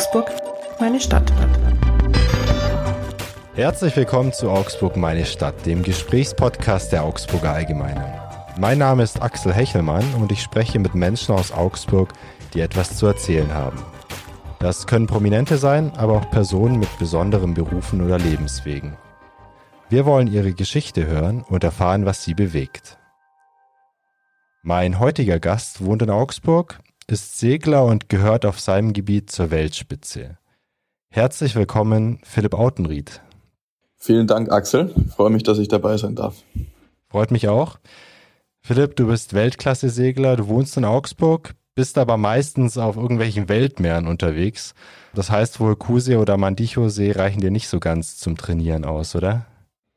Augsburg, meine Stadt. Herzlich willkommen zu Augsburg, meine Stadt, dem Gesprächspodcast der Augsburger Allgemeinen. Mein Name ist Axel Hechelmann und ich spreche mit Menschen aus Augsburg, die etwas zu erzählen haben. Das können Prominente sein, aber auch Personen mit besonderen Berufen oder Lebenswegen. Wir wollen ihre Geschichte hören und erfahren, was sie bewegt. Mein heutiger Gast wohnt in Augsburg, ist Segler und gehört auf seinem Gebiet zur Weltspitze. Herzlich willkommen, Philipp Autenried. Vielen Dank, Axel. Ich freue mich, dass ich dabei sein darf. Freut mich auch. Philipp, du bist Weltklasse-Segler, du wohnst in Augsburg, bist aber meistens auf irgendwelchen Weltmeeren unterwegs. Das heißt wohl Kusee oder Mandicho-See reichen dir nicht so ganz zum Trainieren aus, oder?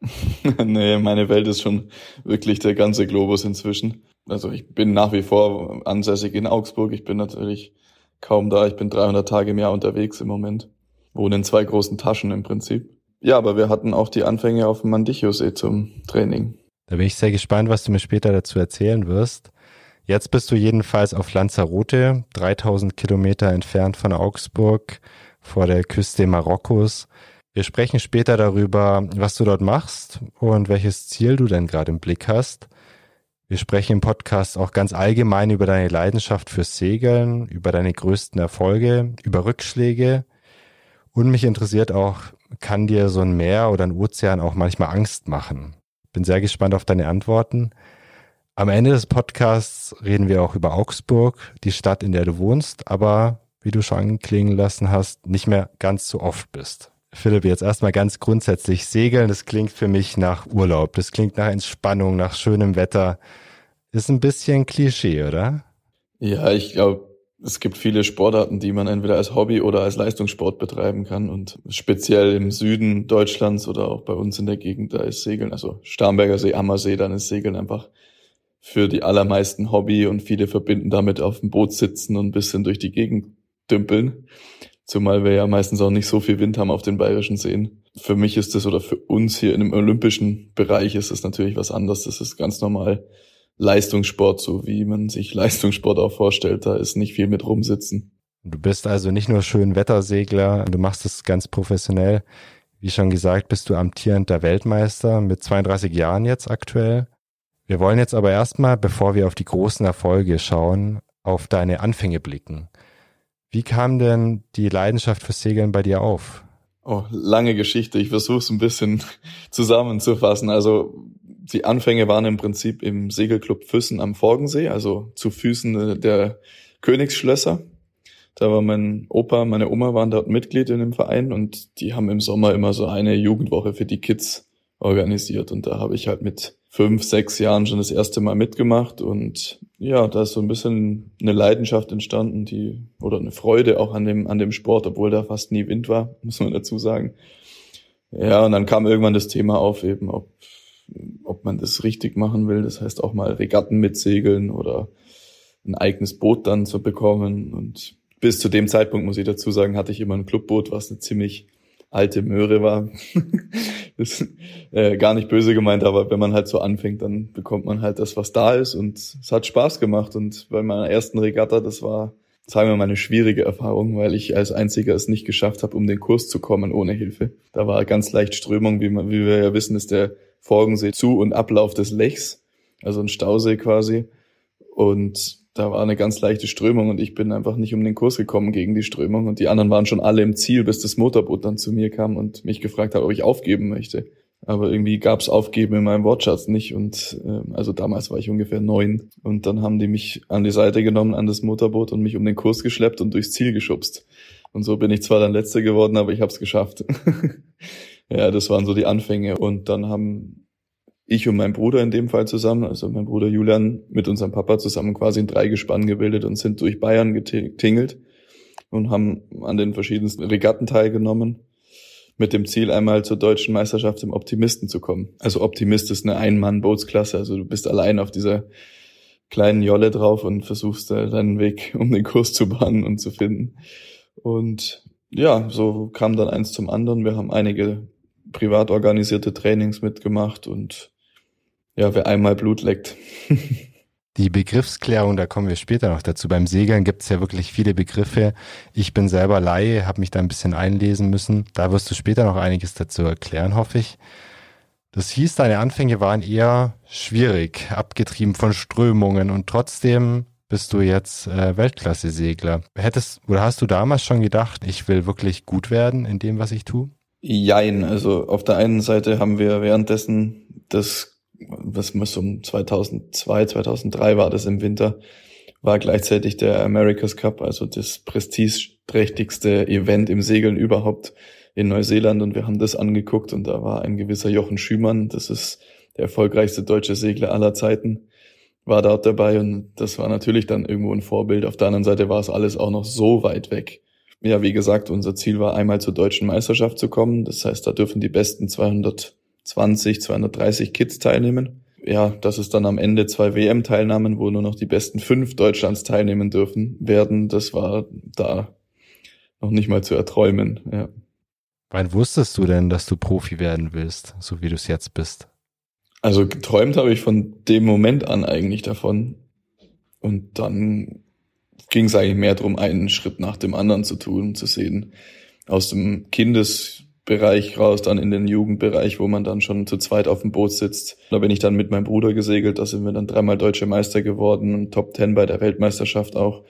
nee, meine Welt ist schon wirklich der ganze Globus inzwischen. Also ich bin nach wie vor ansässig in Augsburg. Ich bin natürlich kaum da. Ich bin 300 Tage im Jahr unterwegs im Moment. Wohne in zwei großen Taschen im Prinzip. Ja, aber wir hatten auch die Anfänge auf dem Mandichosee zum Training. Da bin ich sehr gespannt, was du mir später dazu erzählen wirst. Jetzt bist du jedenfalls auf Lanzarote, 3000 Kilometer entfernt von Augsburg, vor der Küste Marokkos. Wir sprechen später darüber, was du dort machst und welches Ziel du denn gerade im Blick hast. Wir sprechen im Podcast auch ganz allgemein über deine Leidenschaft fürs Segeln, über deine größten Erfolge, über Rückschläge. Und mich interessiert auch, kann dir so ein Meer oder ein Ozean auch manchmal Angst machen? Bin sehr gespannt auf deine Antworten. Am Ende des Podcasts reden wir auch über Augsburg, die Stadt, in der du wohnst, aber wie du schon anklingen lassen hast, nicht mehr ganz so oft bist. Philipp, jetzt erstmal ganz grundsätzlich. Segeln, das klingt für mich nach Urlaub. Das klingt nach Entspannung, nach schönem Wetter. Ist ein bisschen Klischee, oder? Ja, ich glaube, es gibt viele Sportarten, die man entweder als Hobby oder als Leistungssport betreiben kann. Und speziell im Süden Deutschlands oder auch bei uns in der Gegend, da ist Segeln, also Starnberger See, Ammersee, dann ist Segeln einfach für die allermeisten Hobby und viele verbinden damit auf dem Boot sitzen und ein bisschen durch die Gegend dümpeln. Zumal wir ja meistens auch nicht so viel Wind haben auf den bayerischen Seen. Für mich ist das oder für uns hier in dem olympischen Bereich ist das natürlich was anderes. Das ist ganz normal Leistungssport, so wie man sich Leistungssport auch vorstellt. Da ist nicht viel mit rumsitzen. Du bist also nicht nur schön Wettersegler, du machst es ganz professionell. Wie schon gesagt, bist du amtierender Weltmeister mit 32 Jahren jetzt aktuell. Wir wollen jetzt aber erstmal, bevor wir auf die großen Erfolge schauen, auf deine Anfänge blicken. Wie kam denn die Leidenschaft fürs Segeln bei dir auf? Oh, lange Geschichte. Ich versuche es ein bisschen zusammenzufassen. Also die Anfänge waren im Prinzip im Segelclub Füssen am Forgensee, also zu Füßen der Königsschlösser. Da war mein Opa, meine Oma waren dort Mitglied in dem Verein und die haben im Sommer immer so eine Jugendwoche für die Kids organisiert. Und da habe ich halt mit fünf, sechs Jahren schon das erste Mal mitgemacht und ja, da ist so ein bisschen eine Leidenschaft entstanden, die oder eine Freude auch an dem an dem Sport, obwohl da fast nie Wind war, muss man dazu sagen. Ja, und dann kam irgendwann das Thema auf, eben ob ob man das richtig machen will, das heißt auch mal Regatten mitsegeln oder ein eigenes Boot dann zu bekommen und bis zu dem Zeitpunkt muss ich dazu sagen, hatte ich immer ein Clubboot, was eine ziemlich alte Möhre war. ist äh, gar nicht böse gemeint, aber wenn man halt so anfängt, dann bekommt man halt das, was da ist und es hat Spaß gemacht und bei meiner ersten Regatta, das war, sagen wir mal, eine schwierige Erfahrung, weil ich als einziger es nicht geschafft habe, um den Kurs zu kommen ohne Hilfe. Da war ganz leicht Strömung, wie, man, wie wir ja wissen, ist der Forgensee Zu- und Ablauf des Lechs, also ein Stausee quasi und da war eine ganz leichte Strömung und ich bin einfach nicht um den Kurs gekommen gegen die Strömung und die anderen waren schon alle im Ziel, bis das Motorboot dann zu mir kam und mich gefragt hat, ob ich aufgeben möchte. Aber irgendwie gab's Aufgeben in meinem Wortschatz nicht und äh, also damals war ich ungefähr neun und dann haben die mich an die Seite genommen an das Motorboot und mich um den Kurs geschleppt und durchs Ziel geschubst. Und so bin ich zwar dann letzter geworden, aber ich habe es geschafft. ja, das waren so die Anfänge und dann haben ich und mein Bruder in dem Fall zusammen, also mein Bruder Julian mit unserem Papa zusammen quasi ein Dreigespann gebildet und sind durch Bayern getingelt und haben an den verschiedensten Regatten teilgenommen mit dem Ziel, einmal zur deutschen Meisterschaft im Optimisten zu kommen. Also Optimist ist eine Ein-Mann-Bootsklasse, also du bist allein auf dieser kleinen Jolle drauf und versuchst deinen Weg um den Kurs zu bahnen und zu finden. Und ja, so kam dann eins zum anderen. Wir haben einige privat organisierte Trainings mitgemacht und ja, wer einmal Blut leckt. Die Begriffsklärung, da kommen wir später noch dazu. Beim Segeln gibt es ja wirklich viele Begriffe. Ich bin selber Laie, habe mich da ein bisschen einlesen müssen. Da wirst du später noch einiges dazu erklären, hoffe ich. Das hieß, deine Anfänge waren eher schwierig, abgetrieben von Strömungen und trotzdem bist du jetzt äh, Weltklasse-Segler. Hättest oder hast du damals schon gedacht, ich will wirklich gut werden in dem, was ich tue? Jein, also auf der einen Seite haben wir währenddessen das, was muss um 2002, 2003 war das im Winter, war gleichzeitig der America's Cup, also das prestigeträchtigste Event im Segeln überhaupt in Neuseeland und wir haben das angeguckt und da war ein gewisser Jochen Schümann, das ist der erfolgreichste deutsche Segler aller Zeiten, war dort dabei und das war natürlich dann irgendwo ein Vorbild. Auf der anderen Seite war es alles auch noch so weit weg. Ja, wie gesagt, unser Ziel war einmal zur deutschen Meisterschaft zu kommen. Das heißt, da dürfen die besten 220, 230 Kids teilnehmen. Ja, dass es dann am Ende zwei WM-Teilnahmen, wo nur noch die besten fünf Deutschlands teilnehmen dürfen, werden, das war da noch nicht mal zu erträumen, ja. Wann wusstest du denn, dass du Profi werden willst, so wie du es jetzt bist? Also geträumt habe ich von dem Moment an eigentlich davon. Und dann ging es eigentlich mehr darum, einen Schritt nach dem anderen zu tun, zu sehen. Aus dem Kindesbereich raus, dann in den Jugendbereich, wo man dann schon zu zweit auf dem Boot sitzt. Da bin ich dann mit meinem Bruder gesegelt, da sind wir dann dreimal deutsche Meister geworden, Top Ten bei der Weltmeisterschaft auch.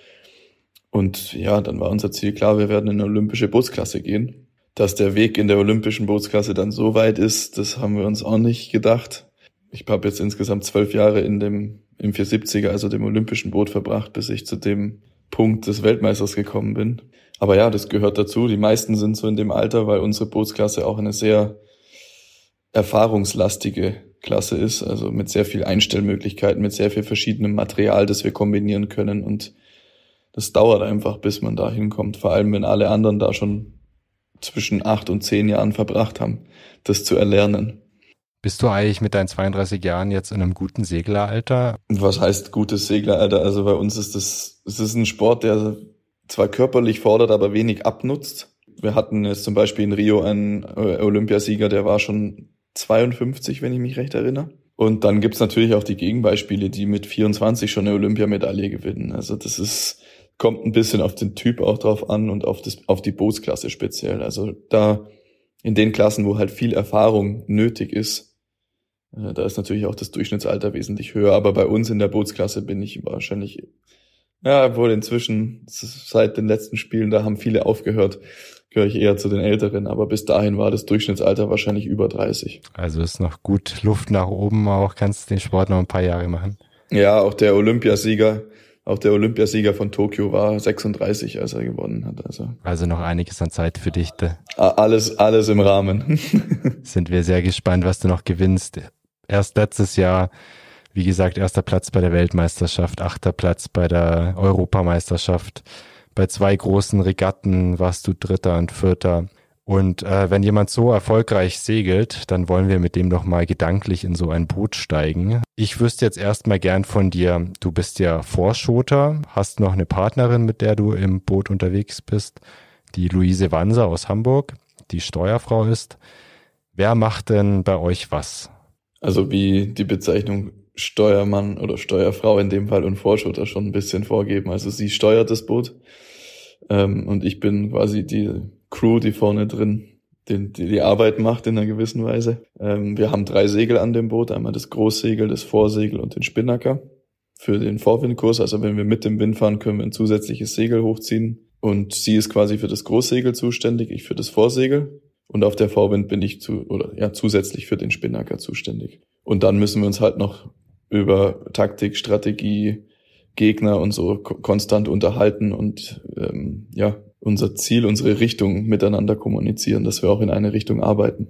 Und ja, dann war unser Ziel klar, wir werden in eine olympische Bootsklasse gehen. Dass der Weg in der olympischen Bootsklasse dann so weit ist, das haben wir uns auch nicht gedacht ich habe jetzt insgesamt zwölf Jahre in dem im 470er, also dem olympischen Boot verbracht, bis ich zu dem Punkt des Weltmeisters gekommen bin. Aber ja, das gehört dazu. Die meisten sind so in dem Alter, weil unsere Bootsklasse auch eine sehr erfahrungslastige Klasse ist, also mit sehr viel Einstellmöglichkeiten, mit sehr viel verschiedenem Material, das wir kombinieren können und das dauert einfach, bis man da hinkommt, vor allem wenn alle anderen da schon zwischen acht und zehn Jahren verbracht haben, das zu erlernen. Bist du eigentlich mit deinen 32 Jahren jetzt in einem guten Segleralter? Was heißt gutes Segleralter? Also bei uns ist das, es ist ein Sport, der zwar körperlich fordert, aber wenig abnutzt. Wir hatten jetzt zum Beispiel in Rio einen äh, Olympiasieger, der war schon 52, wenn ich mich recht erinnere. Und dann gibt's natürlich auch die Gegenbeispiele, die mit 24 schon eine Olympiamedaille gewinnen. Also das ist, kommt ein bisschen auf den Typ auch drauf an und auf, das, auf die Bootsklasse speziell. Also da in den Klassen, wo halt viel Erfahrung nötig ist, da ist natürlich auch das Durchschnittsalter wesentlich höher, aber bei uns in der Bootsklasse bin ich wahrscheinlich, ja, wohl inzwischen seit den letzten Spielen, da haben viele aufgehört, gehöre ich eher zu den Älteren, aber bis dahin war das Durchschnittsalter wahrscheinlich über 30. Also ist noch gut Luft nach oben, auch kannst den Sport noch ein paar Jahre machen. Ja, auch der Olympiasieger, auch der Olympiasieger von Tokio war 36, als er gewonnen hat. Also, also noch einiges an Zeit für dich. Alles, alles im Rahmen. Sind wir sehr gespannt, was du noch gewinnst erst letztes Jahr, wie gesagt, erster Platz bei der Weltmeisterschaft, achter Platz bei der Europameisterschaft. Bei zwei großen Regatten warst du Dritter und Vierter. Und äh, wenn jemand so erfolgreich segelt, dann wollen wir mit dem doch mal gedanklich in so ein Boot steigen. Ich wüsste jetzt erstmal gern von dir, du bist ja Vorschoter, hast noch eine Partnerin, mit der du im Boot unterwegs bist, die Luise Wanser aus Hamburg, die Steuerfrau ist. Wer macht denn bei euch was? Also wie die Bezeichnung Steuermann oder Steuerfrau in dem Fall und Vorschutter schon ein bisschen vorgeben. Also sie steuert das Boot ähm, und ich bin quasi die Crew, die vorne drin die, die, die Arbeit macht in einer gewissen Weise. Ähm, wir haben drei Segel an dem Boot, einmal das Großsegel, das Vorsegel und den Spinnaker für den Vorwindkurs. Also wenn wir mit dem Wind fahren, können wir ein zusätzliches Segel hochziehen. Und sie ist quasi für das Großsegel zuständig, ich für das Vorsegel. Und auf der Vorwind bin ich zu, oder ja, zusätzlich für den Spinnaker zuständig. Und dann müssen wir uns halt noch über Taktik, Strategie, Gegner und so konstant unterhalten und ähm, ja, unser Ziel, unsere Richtung miteinander kommunizieren, dass wir auch in eine Richtung arbeiten.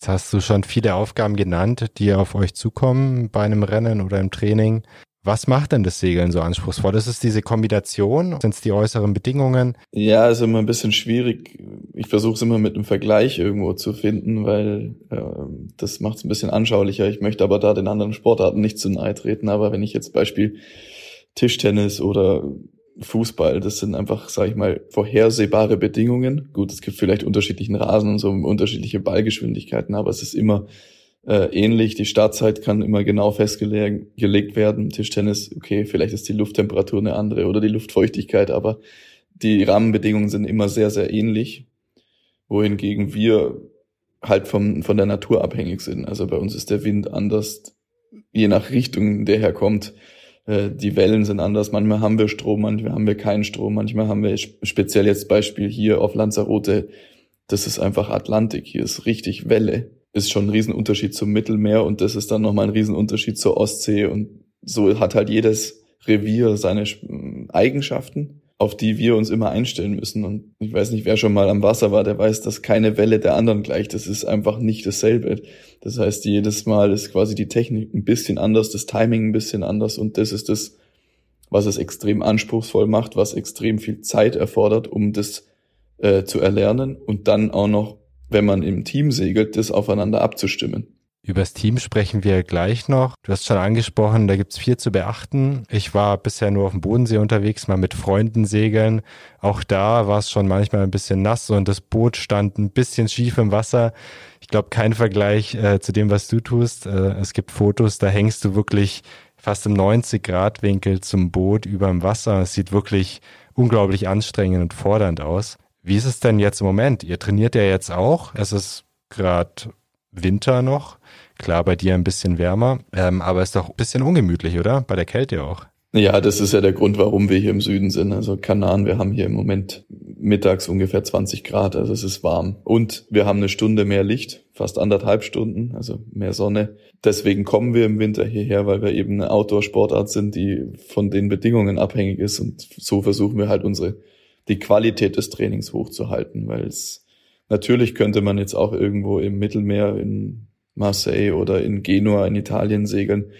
Jetzt hast du schon viele Aufgaben genannt, die auf euch zukommen bei einem Rennen oder im Training. Was macht denn das Segeln so anspruchsvoll? Das ist diese Kombination? Sind es die äußeren Bedingungen? Ja, ist immer ein bisschen schwierig. Ich versuche es immer mit einem Vergleich irgendwo zu finden, weil äh, das macht es ein bisschen anschaulicher. Ich möchte aber da den anderen Sportarten nicht zu nahe treten. Aber wenn ich jetzt Beispiel Tischtennis oder Fußball, das sind einfach, sage ich mal, vorhersehbare Bedingungen. Gut, es gibt vielleicht unterschiedlichen Rasen und so unterschiedliche Ballgeschwindigkeiten, aber es ist immer äh, ähnlich. Die Startzeit kann immer genau festgelegt werden. Tischtennis, okay, vielleicht ist die Lufttemperatur eine andere oder die Luftfeuchtigkeit, aber die Rahmenbedingungen sind immer sehr, sehr ähnlich. Wohingegen wir halt vom, von der Natur abhängig sind. Also bei uns ist der Wind anders, je nach Richtung, der herkommt. Äh, die Wellen sind anders. Manchmal haben wir Strom, manchmal haben wir keinen Strom, manchmal haben wir speziell jetzt Beispiel hier auf Lanzarote. Das ist einfach Atlantik. Hier ist richtig Welle ist schon ein Riesenunterschied zum Mittelmeer und das ist dann nochmal ein Riesenunterschied zur Ostsee und so hat halt jedes Revier seine Eigenschaften, auf die wir uns immer einstellen müssen. Und ich weiß nicht, wer schon mal am Wasser war, der weiß, dass keine Welle der anderen gleicht. Das ist einfach nicht dasselbe. Das heißt, jedes Mal ist quasi die Technik ein bisschen anders, das Timing ein bisschen anders und das ist das, was es extrem anspruchsvoll macht, was extrem viel Zeit erfordert, um das äh, zu erlernen und dann auch noch wenn man im Team segelt, das aufeinander abzustimmen. Übers Team sprechen wir gleich noch. Du hast schon angesprochen, da gibt's viel zu beachten. Ich war bisher nur auf dem Bodensee unterwegs, mal mit Freunden segeln. Auch da war es schon manchmal ein bisschen nass und das Boot stand ein bisschen schief im Wasser. Ich glaube, kein Vergleich äh, zu dem, was du tust. Äh, es gibt Fotos, da hängst du wirklich fast im 90 Grad Winkel zum Boot über dem Wasser. Es sieht wirklich unglaublich anstrengend und fordernd aus. Wie ist es denn jetzt im Moment? Ihr trainiert ja jetzt auch. Es ist gerade Winter noch. Klar, bei dir ein bisschen wärmer, ähm, aber ist doch ein bisschen ungemütlich, oder? Bei der Kälte auch. Ja, das ist ja der Grund, warum wir hier im Süden sind. Also Kanaren, wir haben hier im Moment mittags ungefähr 20 Grad, also es ist warm. Und wir haben eine Stunde mehr Licht, fast anderthalb Stunden, also mehr Sonne. Deswegen kommen wir im Winter hierher, weil wir eben eine Outdoor-Sportart sind, die von den Bedingungen abhängig ist. Und so versuchen wir halt unsere die Qualität des Trainings hochzuhalten, weil es natürlich könnte man jetzt auch irgendwo im Mittelmeer in Marseille oder in Genua in Italien segeln,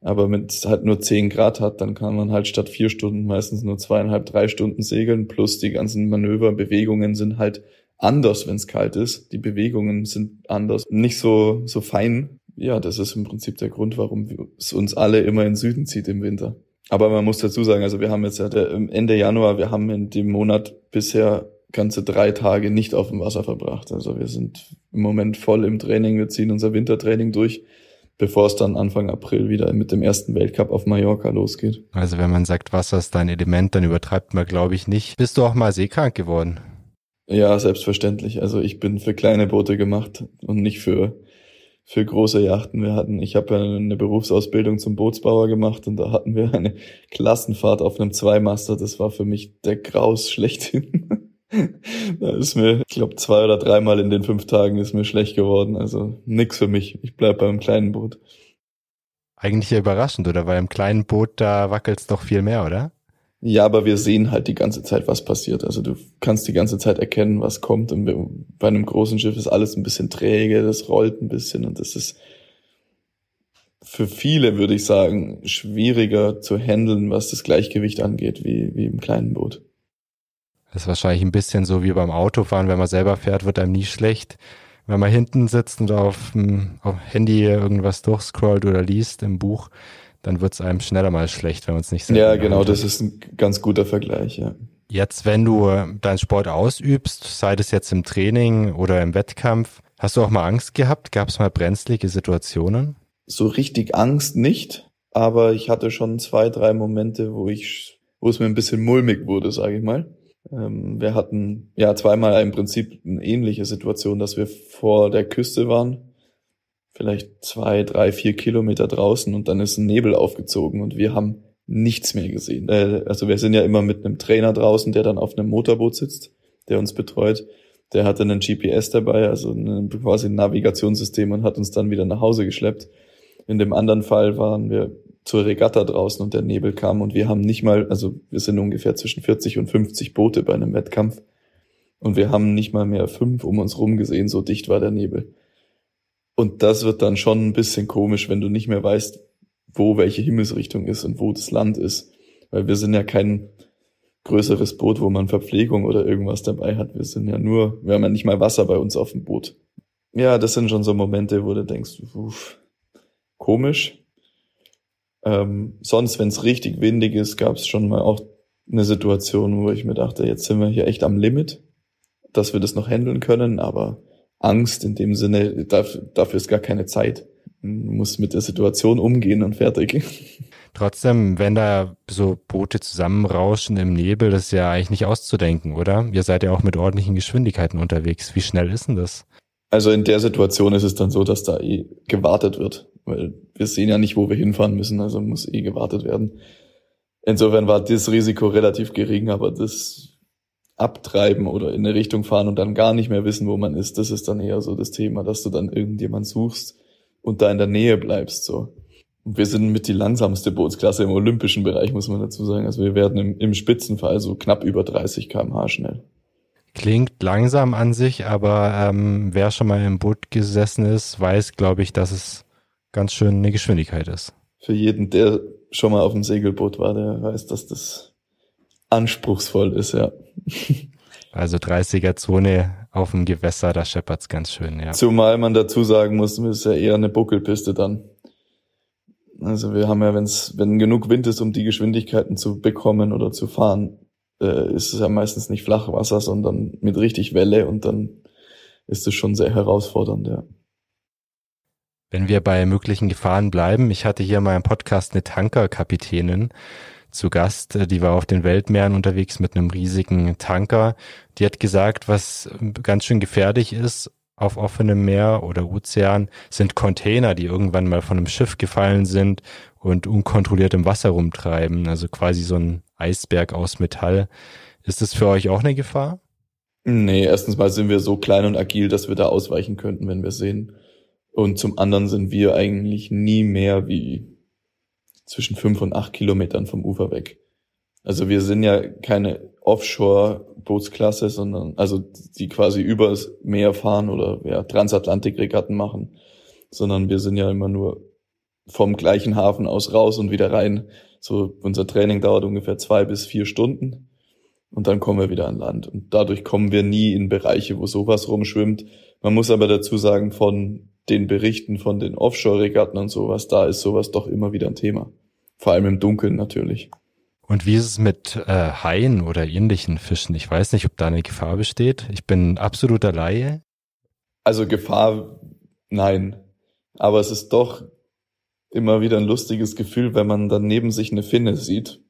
aber wenn es halt nur zehn Grad hat, dann kann man halt statt vier Stunden meistens nur zweieinhalb, drei Stunden segeln, plus die ganzen Manöver, Bewegungen sind halt anders, wenn es kalt ist. Die Bewegungen sind anders, nicht so, so fein. Ja, das ist im Prinzip der Grund, warum es uns alle immer in Süden zieht im Winter. Aber man muss dazu sagen, also wir haben jetzt ja Ende Januar, wir haben in dem Monat bisher ganze drei Tage nicht auf dem Wasser verbracht. Also wir sind im Moment voll im Training, wir ziehen unser Wintertraining durch, bevor es dann Anfang April wieder mit dem ersten Weltcup auf Mallorca losgeht. Also wenn man sagt, Wasser ist dein Element, dann übertreibt man, glaube ich, nicht. Bist du auch mal seekrank geworden? Ja, selbstverständlich. Also ich bin für kleine Boote gemacht und nicht für für große Yachten. Wir hatten, ich habe eine Berufsausbildung zum Bootsbauer gemacht und da hatten wir eine Klassenfahrt auf einem Zweimaster. Das war für mich der Graus schlechthin. da ist mir, ich glaube, zwei oder dreimal in den fünf Tagen ist mir schlecht geworden. Also nix für mich. Ich bleib beim kleinen Boot. Eigentlich ja überraschend, oder? Weil im kleinen Boot, da wackelt's doch viel mehr, oder? Ja, aber wir sehen halt die ganze Zeit, was passiert. Also du kannst die ganze Zeit erkennen, was kommt. Und bei einem großen Schiff ist alles ein bisschen träge, das rollt ein bisschen und das ist für viele, würde ich sagen, schwieriger zu handeln, was das Gleichgewicht angeht, wie, wie im kleinen Boot. Das ist wahrscheinlich ein bisschen so wie beim Autofahren, wenn man selber fährt, wird einem nie schlecht. Wenn man hinten sitzt und auf dem Handy irgendwas durchscrollt oder liest im Buch, dann wird es einem schneller mal schlecht, wenn man es nicht selber Ja, genau, das ist ein ganz guter Vergleich, ja. Jetzt, wenn du deinen Sport ausübst, sei das jetzt im Training oder im Wettkampf, hast du auch mal Angst gehabt? Gab es mal brenzlige Situationen? So richtig Angst nicht, aber ich hatte schon zwei, drei Momente, wo ich, wo es mir ein bisschen mulmig wurde, sage ich mal. Ähm, wir hatten ja zweimal im Prinzip eine ähnliche Situation, dass wir vor der Küste waren vielleicht zwei, drei, vier Kilometer draußen und dann ist ein Nebel aufgezogen und wir haben nichts mehr gesehen. Äh, also wir sind ja immer mit einem Trainer draußen, der dann auf einem Motorboot sitzt, der uns betreut. Der hatte einen GPS dabei, also ein, quasi ein Navigationssystem und hat uns dann wieder nach Hause geschleppt. In dem anderen Fall waren wir zur Regatta draußen und der Nebel kam und wir haben nicht mal, also wir sind ungefähr zwischen 40 und 50 Boote bei einem Wettkampf und wir haben nicht mal mehr fünf um uns rum gesehen, so dicht war der Nebel. Und das wird dann schon ein bisschen komisch, wenn du nicht mehr weißt, wo welche Himmelsrichtung ist und wo das Land ist. Weil wir sind ja kein größeres Boot, wo man Verpflegung oder irgendwas dabei hat. Wir sind ja nur, wir haben ja nicht mal Wasser bei uns auf dem Boot. Ja, das sind schon so Momente, wo du denkst, uff, komisch. Ähm, sonst, wenn es richtig windig ist, gab es schon mal auch eine Situation, wo ich mir dachte, jetzt sind wir hier echt am Limit, dass wir das noch handeln können, aber Angst in dem Sinne, dafür, dafür ist gar keine Zeit. Man muss mit der Situation umgehen und fertig. Trotzdem, wenn da so Boote zusammenrauschen im Nebel, das ist ja eigentlich nicht auszudenken, oder? Ihr seid ja auch mit ordentlichen Geschwindigkeiten unterwegs. Wie schnell ist denn das? Also in der Situation ist es dann so, dass da eh gewartet wird, weil wir sehen ja nicht, wo wir hinfahren müssen, also muss eh gewartet werden. Insofern war das Risiko relativ gering, aber das Abtreiben oder in eine Richtung fahren und dann gar nicht mehr wissen, wo man ist, das ist dann eher so das Thema, dass du dann irgendjemand suchst und da in der Nähe bleibst, so. Und wir sind mit die langsamste Bootsklasse im olympischen Bereich, muss man dazu sagen. Also wir werden im, im Spitzenfall so knapp über 30 kmh schnell. Klingt langsam an sich, aber ähm, wer schon mal im Boot gesessen ist, weiß, glaube ich, dass es ganz schön eine Geschwindigkeit ist. Für jeden, der schon mal auf dem Segelboot war, der weiß, dass das anspruchsvoll ist, ja. Also 30er Zone auf dem Gewässer, da scheppert's ganz schön, ja. Zumal man dazu sagen muss, es ist ja eher eine Buckelpiste dann. Also wir haben ja, wenn's, wenn genug Wind ist, um die Geschwindigkeiten zu bekommen oder zu fahren, äh, ist es ja meistens nicht Flachwasser, sondern mit richtig Welle und dann ist es schon sehr herausfordernd, ja. Wenn wir bei möglichen Gefahren bleiben, ich hatte hier mal im Podcast eine Tankerkapitänin zu Gast, äh, die war auf den Weltmeeren unterwegs mit einem riesigen Tanker. Die hat gesagt, was ganz schön gefährlich ist, auf offenem Meer oder Ozean sind Container, die irgendwann mal von einem Schiff gefallen sind und unkontrolliert im Wasser rumtreiben. Also quasi so ein Eisberg aus Metall. Ist das für euch auch eine Gefahr? Nee, erstens mal sind wir so klein und agil, dass wir da ausweichen könnten, wenn wir sehen. Und zum anderen sind wir eigentlich nie mehr wie zwischen fünf und acht Kilometern vom Ufer weg. Also wir sind ja keine Offshore-Bootsklasse, sondern also die quasi übers Meer fahren oder ja, Transatlantik-Regatten machen, sondern wir sind ja immer nur vom gleichen Hafen aus raus und wieder rein. So unser Training dauert ungefähr zwei bis vier Stunden und dann kommen wir wieder an Land. Und dadurch kommen wir nie in Bereiche, wo sowas rumschwimmt. Man muss aber dazu sagen, von den Berichten von den Offshore-Regatten und sowas, da ist sowas doch immer wieder ein Thema. Vor allem im Dunkeln natürlich. Und wie ist es mit äh, Haien oder ähnlichen Fischen? Ich weiß nicht, ob da eine Gefahr besteht. Ich bin absoluter Laie. Also Gefahr, nein. Aber es ist doch immer wieder ein lustiges Gefühl, wenn man dann neben sich eine Finne sieht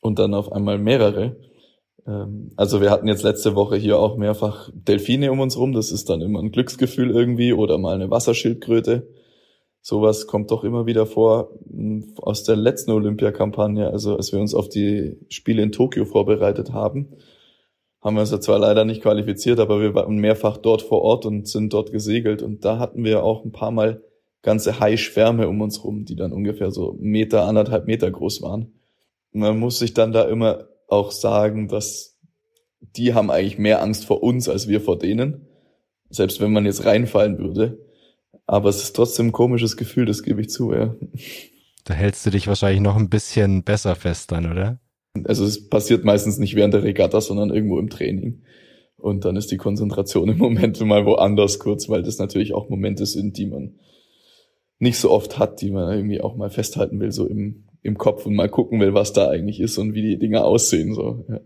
und dann auf einmal mehrere. Ähm, also wir hatten jetzt letzte Woche hier auch mehrfach Delfine um uns rum. Das ist dann immer ein Glücksgefühl irgendwie oder mal eine Wasserschildkröte sowas kommt doch immer wieder vor hm, aus der letzten Olympiakampagne, also als wir uns auf die Spiele in Tokio vorbereitet haben, haben wir uns ja zwar leider nicht qualifiziert, aber wir waren mehrfach dort vor Ort und sind dort gesegelt und da hatten wir auch ein paar Mal ganze Haischwärme um uns rum, die dann ungefähr so Meter, anderthalb Meter groß waren. Man muss sich dann da immer auch sagen, dass die haben eigentlich mehr Angst vor uns als wir vor denen. Selbst wenn man jetzt reinfallen würde. Aber es ist trotzdem ein komisches Gefühl, das gebe ich zu, ja. Da hältst du dich wahrscheinlich noch ein bisschen besser fest dann, oder? Also es passiert meistens nicht während der Regatta, sondern irgendwo im Training. Und dann ist die Konzentration im Moment mal woanders kurz, weil das natürlich auch Momente sind, die man nicht so oft hat, die man irgendwie auch mal festhalten will, so im, im Kopf und mal gucken will, was da eigentlich ist und wie die Dinge aussehen. So. Ja.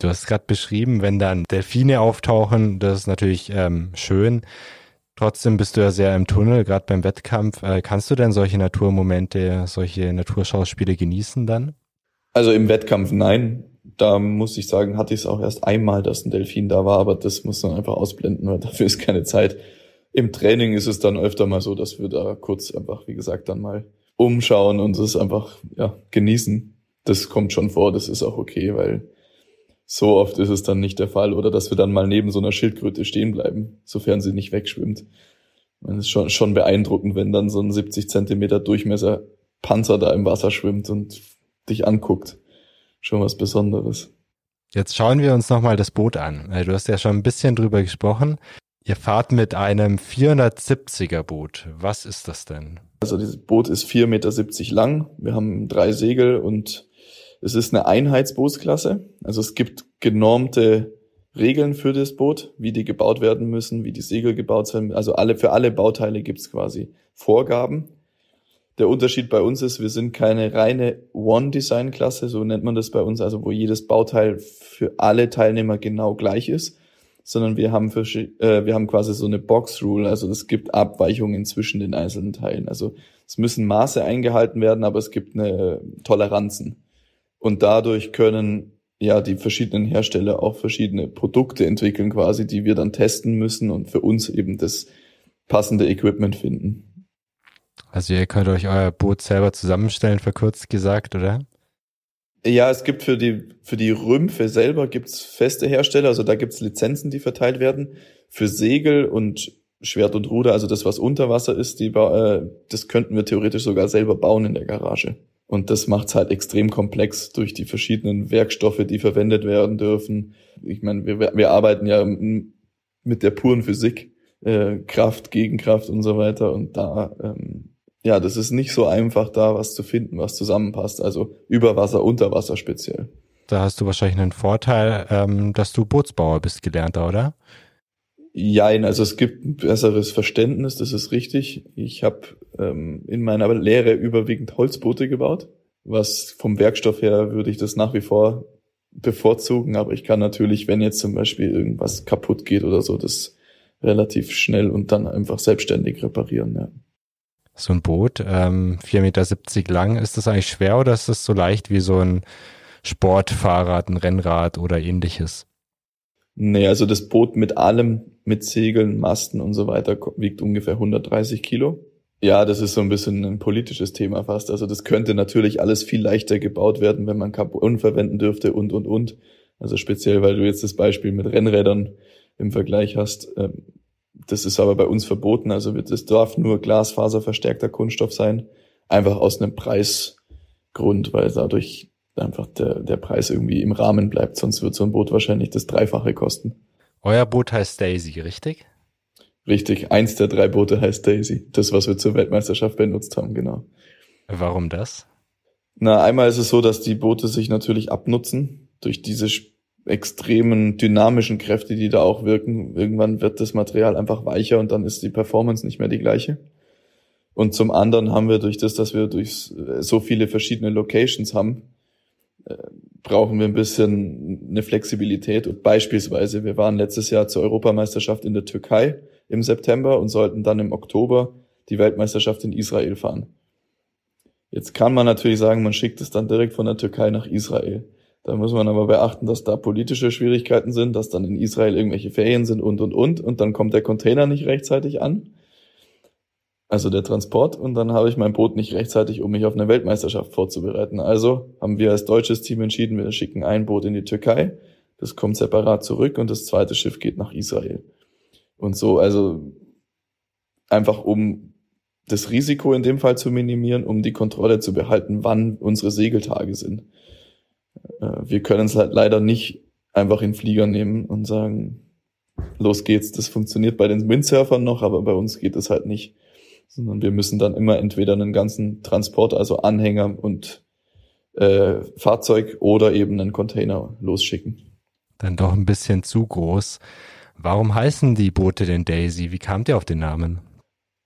Du hast gerade beschrieben, wenn dann Delfine auftauchen, das ist natürlich ähm, schön. Trotzdem bist du ja sehr im Tunnel, gerade beim Wettkampf. Äh, kannst du denn solche Naturmomente, solche Naturschauspiele genießen dann? Also im Wettkampf nein. Da muss ich sagen, hatte ich es auch erst einmal, dass ein Delfin da war, aber das muss man einfach ausblenden, weil dafür ist keine Zeit. Im Training ist es dann öfter mal so, dass wir da kurz einfach, wie gesagt, dann mal umschauen und es einfach ja, genießen. Das kommt schon vor, das ist auch okay, weil so oft ist es dann nicht der Fall oder dass wir dann mal neben so einer Schildkröte stehen bleiben, sofern sie nicht wegschwimmt. Es ist schon, schon beeindruckend, wenn dann so ein 70 Zentimeter Durchmesser Panzer da im Wasser schwimmt und dich anguckt. Schon was Besonderes. Jetzt schauen wir uns nochmal das Boot an. Du hast ja schon ein bisschen drüber gesprochen. Ihr fahrt mit einem 470er Boot. Was ist das denn? Also dieses Boot ist 4,70 Meter lang. Wir haben drei Segel und es ist eine Einheitsbootsklasse. Also es gibt genormte Regeln für das Boot, wie die gebaut werden müssen, wie die Segel gebaut sind. Also alle, für alle Bauteile gibt es quasi Vorgaben. Der Unterschied bei uns ist, wir sind keine reine One-Design-Klasse, so nennt man das bei uns, also wo jedes Bauteil für alle Teilnehmer genau gleich ist, sondern wir haben, für, äh, wir haben quasi so eine Box Rule, also es gibt Abweichungen zwischen den einzelnen Teilen. Also es müssen Maße eingehalten werden, aber es gibt eine Toleranzen. Und dadurch können ja die verschiedenen Hersteller auch verschiedene Produkte entwickeln quasi, die wir dann testen müssen und für uns eben das passende Equipment finden. Also ihr könnt euch euer Boot selber zusammenstellen, verkürzt gesagt, oder? Ja, es gibt für die, für die Rümpfe selber gibt's feste Hersteller, also da gibt's Lizenzen, die verteilt werden. Für Segel und Schwert und Ruder, also das, was unter Wasser ist, die, äh, das könnten wir theoretisch sogar selber bauen in der Garage. Und das macht's halt extrem komplex durch die verschiedenen Werkstoffe, die verwendet werden dürfen. Ich meine, wir, wir arbeiten ja mit der puren Physik, äh, Kraft, Gegenkraft und so weiter. Und da ähm, ja, das ist nicht so einfach, da was zu finden, was zusammenpasst. Also über Wasser, unter Wasser speziell. Da hast du wahrscheinlich einen Vorteil, ähm, dass du Bootsbauer bist, gelernter, oder? Jein, also es gibt ein besseres Verständnis, das ist richtig. Ich habe ähm, in meiner Lehre überwiegend Holzboote gebaut. Was vom Werkstoff her würde ich das nach wie vor bevorzugen, aber ich kann natürlich, wenn jetzt zum Beispiel irgendwas kaputt geht oder so, das relativ schnell und dann einfach selbstständig reparieren. Ja so ein Boot, ähm, 4,70 Meter lang. Ist das eigentlich schwer oder ist das so leicht wie so ein Sportfahrrad, ein Rennrad oder ähnliches? Nee, also das Boot mit allem, mit Segeln, Masten und so weiter, wiegt ungefähr 130 Kilo. Ja, das ist so ein bisschen ein politisches Thema fast. Also das könnte natürlich alles viel leichter gebaut werden, wenn man Carbon verwenden dürfte und, und, und. Also speziell, weil du jetzt das Beispiel mit Rennrädern im Vergleich hast. Ähm, das ist aber bei uns verboten. Also das darf nur glasfaserverstärkter Kunststoff sein. Einfach aus einem Preisgrund, weil dadurch einfach der, der Preis irgendwie im Rahmen bleibt. Sonst wird so ein Boot wahrscheinlich das Dreifache kosten. Euer Boot heißt Daisy, richtig? Richtig. Eins der drei Boote heißt Daisy. Das, was wir zur Weltmeisterschaft benutzt haben, genau. Warum das? Na, einmal ist es so, dass die Boote sich natürlich abnutzen durch diese extremen dynamischen Kräfte, die da auch wirken. Irgendwann wird das Material einfach weicher und dann ist die Performance nicht mehr die gleiche. Und zum anderen haben wir durch das, dass wir durch so viele verschiedene Locations haben, äh, brauchen wir ein bisschen eine Flexibilität. Und beispielsweise, wir waren letztes Jahr zur Europameisterschaft in der Türkei im September und sollten dann im Oktober die Weltmeisterschaft in Israel fahren. Jetzt kann man natürlich sagen, man schickt es dann direkt von der Türkei nach Israel. Da muss man aber beachten, dass da politische Schwierigkeiten sind, dass dann in Israel irgendwelche Ferien sind und, und, und. Und dann kommt der Container nicht rechtzeitig an. Also der Transport. Und dann habe ich mein Boot nicht rechtzeitig, um mich auf eine Weltmeisterschaft vorzubereiten. Also haben wir als deutsches Team entschieden, wir schicken ein Boot in die Türkei. Das kommt separat zurück und das zweite Schiff geht nach Israel. Und so, also einfach um das Risiko in dem Fall zu minimieren, um die Kontrolle zu behalten, wann unsere Segeltage sind. Äh, wir können es halt leider nicht einfach in Flieger nehmen und sagen, los geht's. Das funktioniert bei den Windsurfern noch, aber bei uns geht es halt nicht. Sondern wir müssen dann immer entweder einen ganzen Transport, also Anhänger und äh, Fahrzeug oder eben einen Container losschicken. Dann doch ein bisschen zu groß. Warum heißen die Boote denn Daisy? Wie kamt ihr auf den Namen?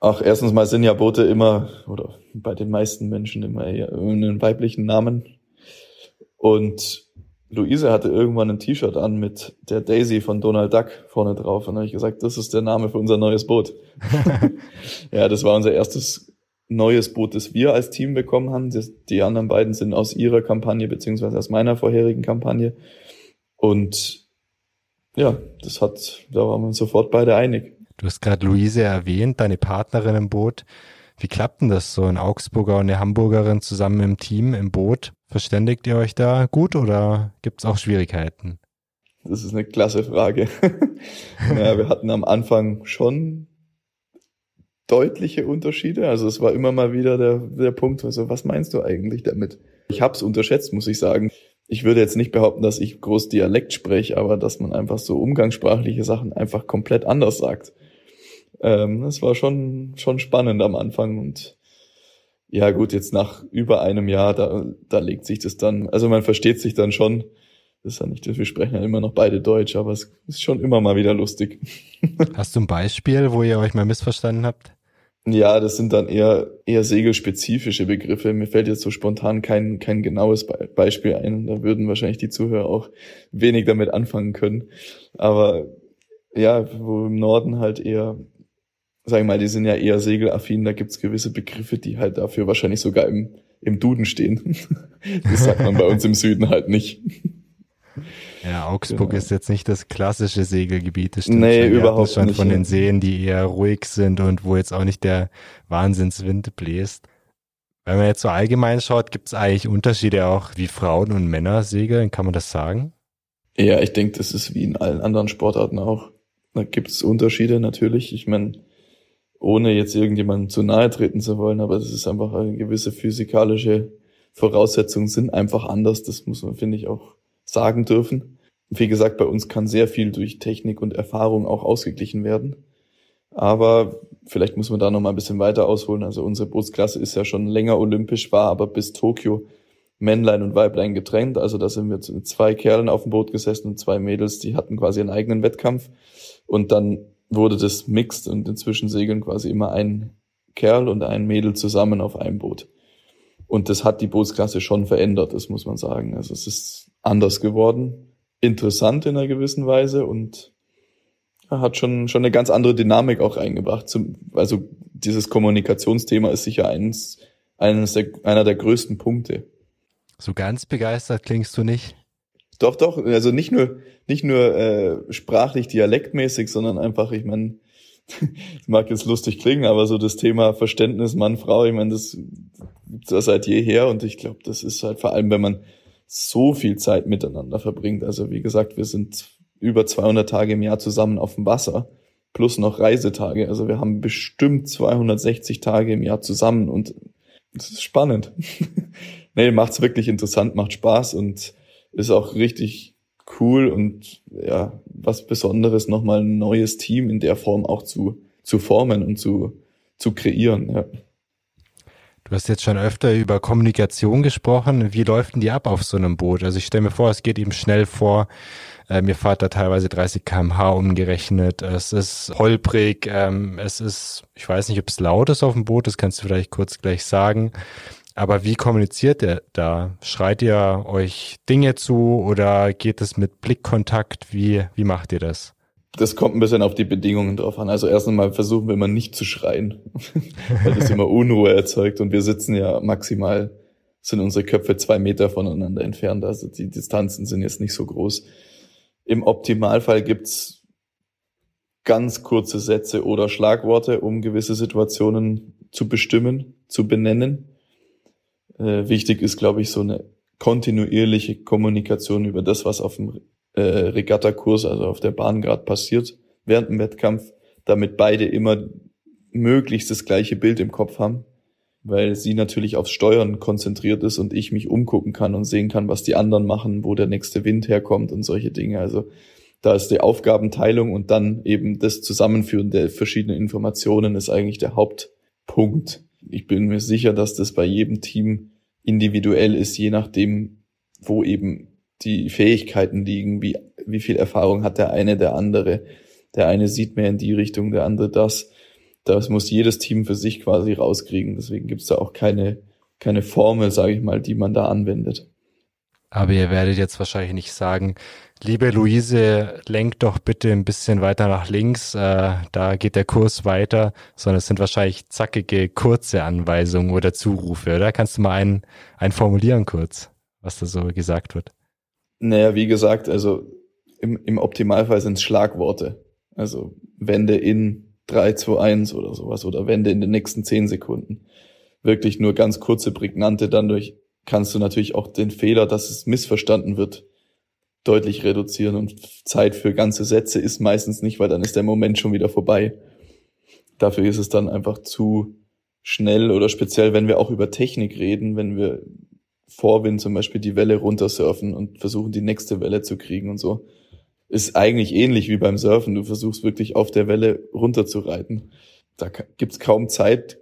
Ach, erstens mal sind ja Boote immer, oder bei den meisten Menschen immer eher einen weiblichen Namen. Und Luise hatte irgendwann ein T-Shirt an mit der Daisy von Donald Duck vorne drauf. Und dann habe ich gesagt, das ist der Name für unser neues Boot. ja, das war unser erstes neues Boot, das wir als Team bekommen haben. Die anderen beiden sind aus ihrer Kampagne beziehungsweise aus meiner vorherigen Kampagne. Und ja, das hat, da waren wir uns sofort beide einig. Du hast gerade Luise erwähnt, deine Partnerin im Boot. Wie klappt denn das so, ein Augsburger und eine Hamburgerin zusammen im Team, im Boot? Verständigt ihr euch da gut oder gibt es auch Schwierigkeiten? Das ist eine klasse Frage. ja, wir hatten am Anfang schon deutliche Unterschiede. Also es war immer mal wieder der, der Punkt, also was meinst du eigentlich damit? Ich habe es unterschätzt, muss ich sagen. Ich würde jetzt nicht behaupten, dass ich groß Dialekt spreche, aber dass man einfach so umgangssprachliche Sachen einfach komplett anders sagt. Ähm, das war schon, schon spannend am Anfang und ja gut, jetzt nach über einem Jahr, da, da legt sich das dann, also man versteht sich dann schon. Das ist ja nicht, wir sprechen ja immer noch beide Deutsch, aber es ist schon immer mal wieder lustig. Hast du ein Beispiel, wo ihr euch mal missverstanden habt? Ja, das sind dann eher, eher segelspezifische Begriffe. Mir fällt jetzt so spontan kein, kein genaues Be Beispiel ein. Da würden wahrscheinlich die Zuhörer auch wenig damit anfangen können. Aber ja, wo im Norden halt eher, sag ich mal, die sind ja eher segelaffin, da gibt's gewisse Begriffe, die halt dafür wahrscheinlich sogar im, im Duden stehen. das sagt man bei uns im Süden halt nicht. Ja, Augsburg genau. ist jetzt nicht das klassische Segelgebiet. Das stimmt nee, schon. überhaupt schon nicht. Von den Seen, die eher ruhig sind und wo jetzt auch nicht der Wahnsinnswind bläst. Wenn man jetzt so allgemein schaut, gibt es eigentlich Unterschiede auch, wie Frauen und Männer segeln? Kann man das sagen? Ja, ich denke, das ist wie in allen anderen Sportarten auch. Da gibt es Unterschiede natürlich. Ich meine, ohne jetzt irgendjemandem zu nahe treten zu wollen, aber das ist einfach eine gewisse physikalische Voraussetzungen sind einfach anders. Das muss man, finde ich, auch sagen dürfen. Wie gesagt, bei uns kann sehr viel durch Technik und Erfahrung auch ausgeglichen werden. Aber vielleicht muss man da noch mal ein bisschen weiter ausholen. Also unsere Bootsklasse ist ja schon länger olympisch, war aber bis Tokio Männlein und Weiblein getrennt. Also da sind wir mit zwei Kerlen auf dem Boot gesessen und zwei Mädels, die hatten quasi einen eigenen Wettkampf. Und dann wurde das mixed und inzwischen segeln quasi immer ein Kerl und ein Mädel zusammen auf einem Boot. Und das hat die Bootsklasse schon verändert, das muss man sagen. Also es ist anders geworden, interessant in einer gewissen Weise und hat schon, schon eine ganz andere Dynamik auch reingebracht. Zum, also dieses Kommunikationsthema ist sicher eins, eines der, einer der größten Punkte. So ganz begeistert klingst du nicht? Doch, doch. Also nicht nur, nicht nur äh, sprachlich dialektmäßig, sondern einfach, ich meine, das mag jetzt lustig klingen, aber so das Thema Verständnis Mann, Frau, ich meine, das gibt's ja seit jeher und ich glaube, das ist halt vor allem, wenn man so viel Zeit miteinander verbringt. Also wie gesagt, wir sind über 200 Tage im Jahr zusammen auf dem Wasser plus noch Reisetage. Also wir haben bestimmt 260 Tage im Jahr zusammen und das ist spannend. nee, macht's wirklich interessant, macht Spaß und ist auch richtig cool und ja, was Besonderes, nochmal ein neues Team in der Form auch zu, zu formen und zu, zu kreieren, ja. Du hast jetzt schon öfter über Kommunikation gesprochen. Wie läuft denn die ab auf so einem Boot? Also ich stelle mir vor, es geht eben schnell vor. Äh, mir fahrt da teilweise 30 kmh umgerechnet. Es ist holprig. Ähm, es ist, ich weiß nicht, ob es laut ist auf dem Boot. Das kannst du vielleicht kurz gleich sagen. Aber wie kommuniziert ihr da? Schreit ihr euch Dinge zu oder geht es mit Blickkontakt? Wie, wie macht ihr das? das kommt ein bisschen auf die Bedingungen drauf an. Also erst einmal versuchen wir immer nicht zu schreien, weil das immer Unruhe erzeugt und wir sitzen ja maximal, sind unsere Köpfe zwei Meter voneinander entfernt, also die Distanzen sind jetzt nicht so groß. Im Optimalfall gibt's ganz kurze Sätze oder Schlagworte, um gewisse Situationen zu bestimmen, zu benennen. Äh, wichtig ist, glaube ich, so eine kontinuierliche Kommunikation über das, was auf dem äh, Regattakurs, also auf der Bahn gerade passiert, während dem Wettkampf, damit beide immer möglichst das gleiche Bild im Kopf haben, weil sie natürlich aufs Steuern konzentriert ist und ich mich umgucken kann und sehen kann, was die anderen machen, wo der nächste Wind herkommt und solche Dinge. Also da ist die Aufgabenteilung und dann eben das Zusammenführen der verschiedenen Informationen ist eigentlich der Hauptpunkt. Ich bin mir sicher, dass das bei jedem Team individuell ist, je nachdem, wo eben die Fähigkeiten liegen, wie, wie viel Erfahrung hat der eine, der andere. Der eine sieht mehr in die Richtung, der andere das. Das muss jedes Team für sich quasi rauskriegen. Deswegen gibt's da auch keine, keine Formel, sage ich mal, die man da anwendet. Aber ihr werdet jetzt wahrscheinlich nicht sagen, liebe Luise, lenk doch bitte ein bisschen weiter nach links, äh, da geht der Kurs weiter, sondern es sind wahrscheinlich zackige, kurze Anweisungen oder Zurufe, oder? Kannst du mal einen, einen formulieren kurz, was da so gesagt wird? Naja, wie gesagt, also im, im Optimalfall sind es Schlagworte. Also Wende in 3, 2, 1 oder sowas oder Wende in den nächsten 10 Sekunden. Wirklich nur ganz kurze, prägnante. Dadurch kannst du natürlich auch den Fehler, dass es missverstanden wird, deutlich reduzieren. Und Zeit für ganze Sätze ist meistens nicht, weil dann ist der Moment schon wieder vorbei. Dafür ist es dann einfach zu schnell oder speziell, wenn wir auch über Technik reden, wenn wir Vorwind zum Beispiel die Welle runtersurfen und versuchen, die nächste Welle zu kriegen und so. Ist eigentlich ähnlich wie beim Surfen. Du versuchst wirklich auf der Welle runterzureiten. Da gibt's kaum Zeit,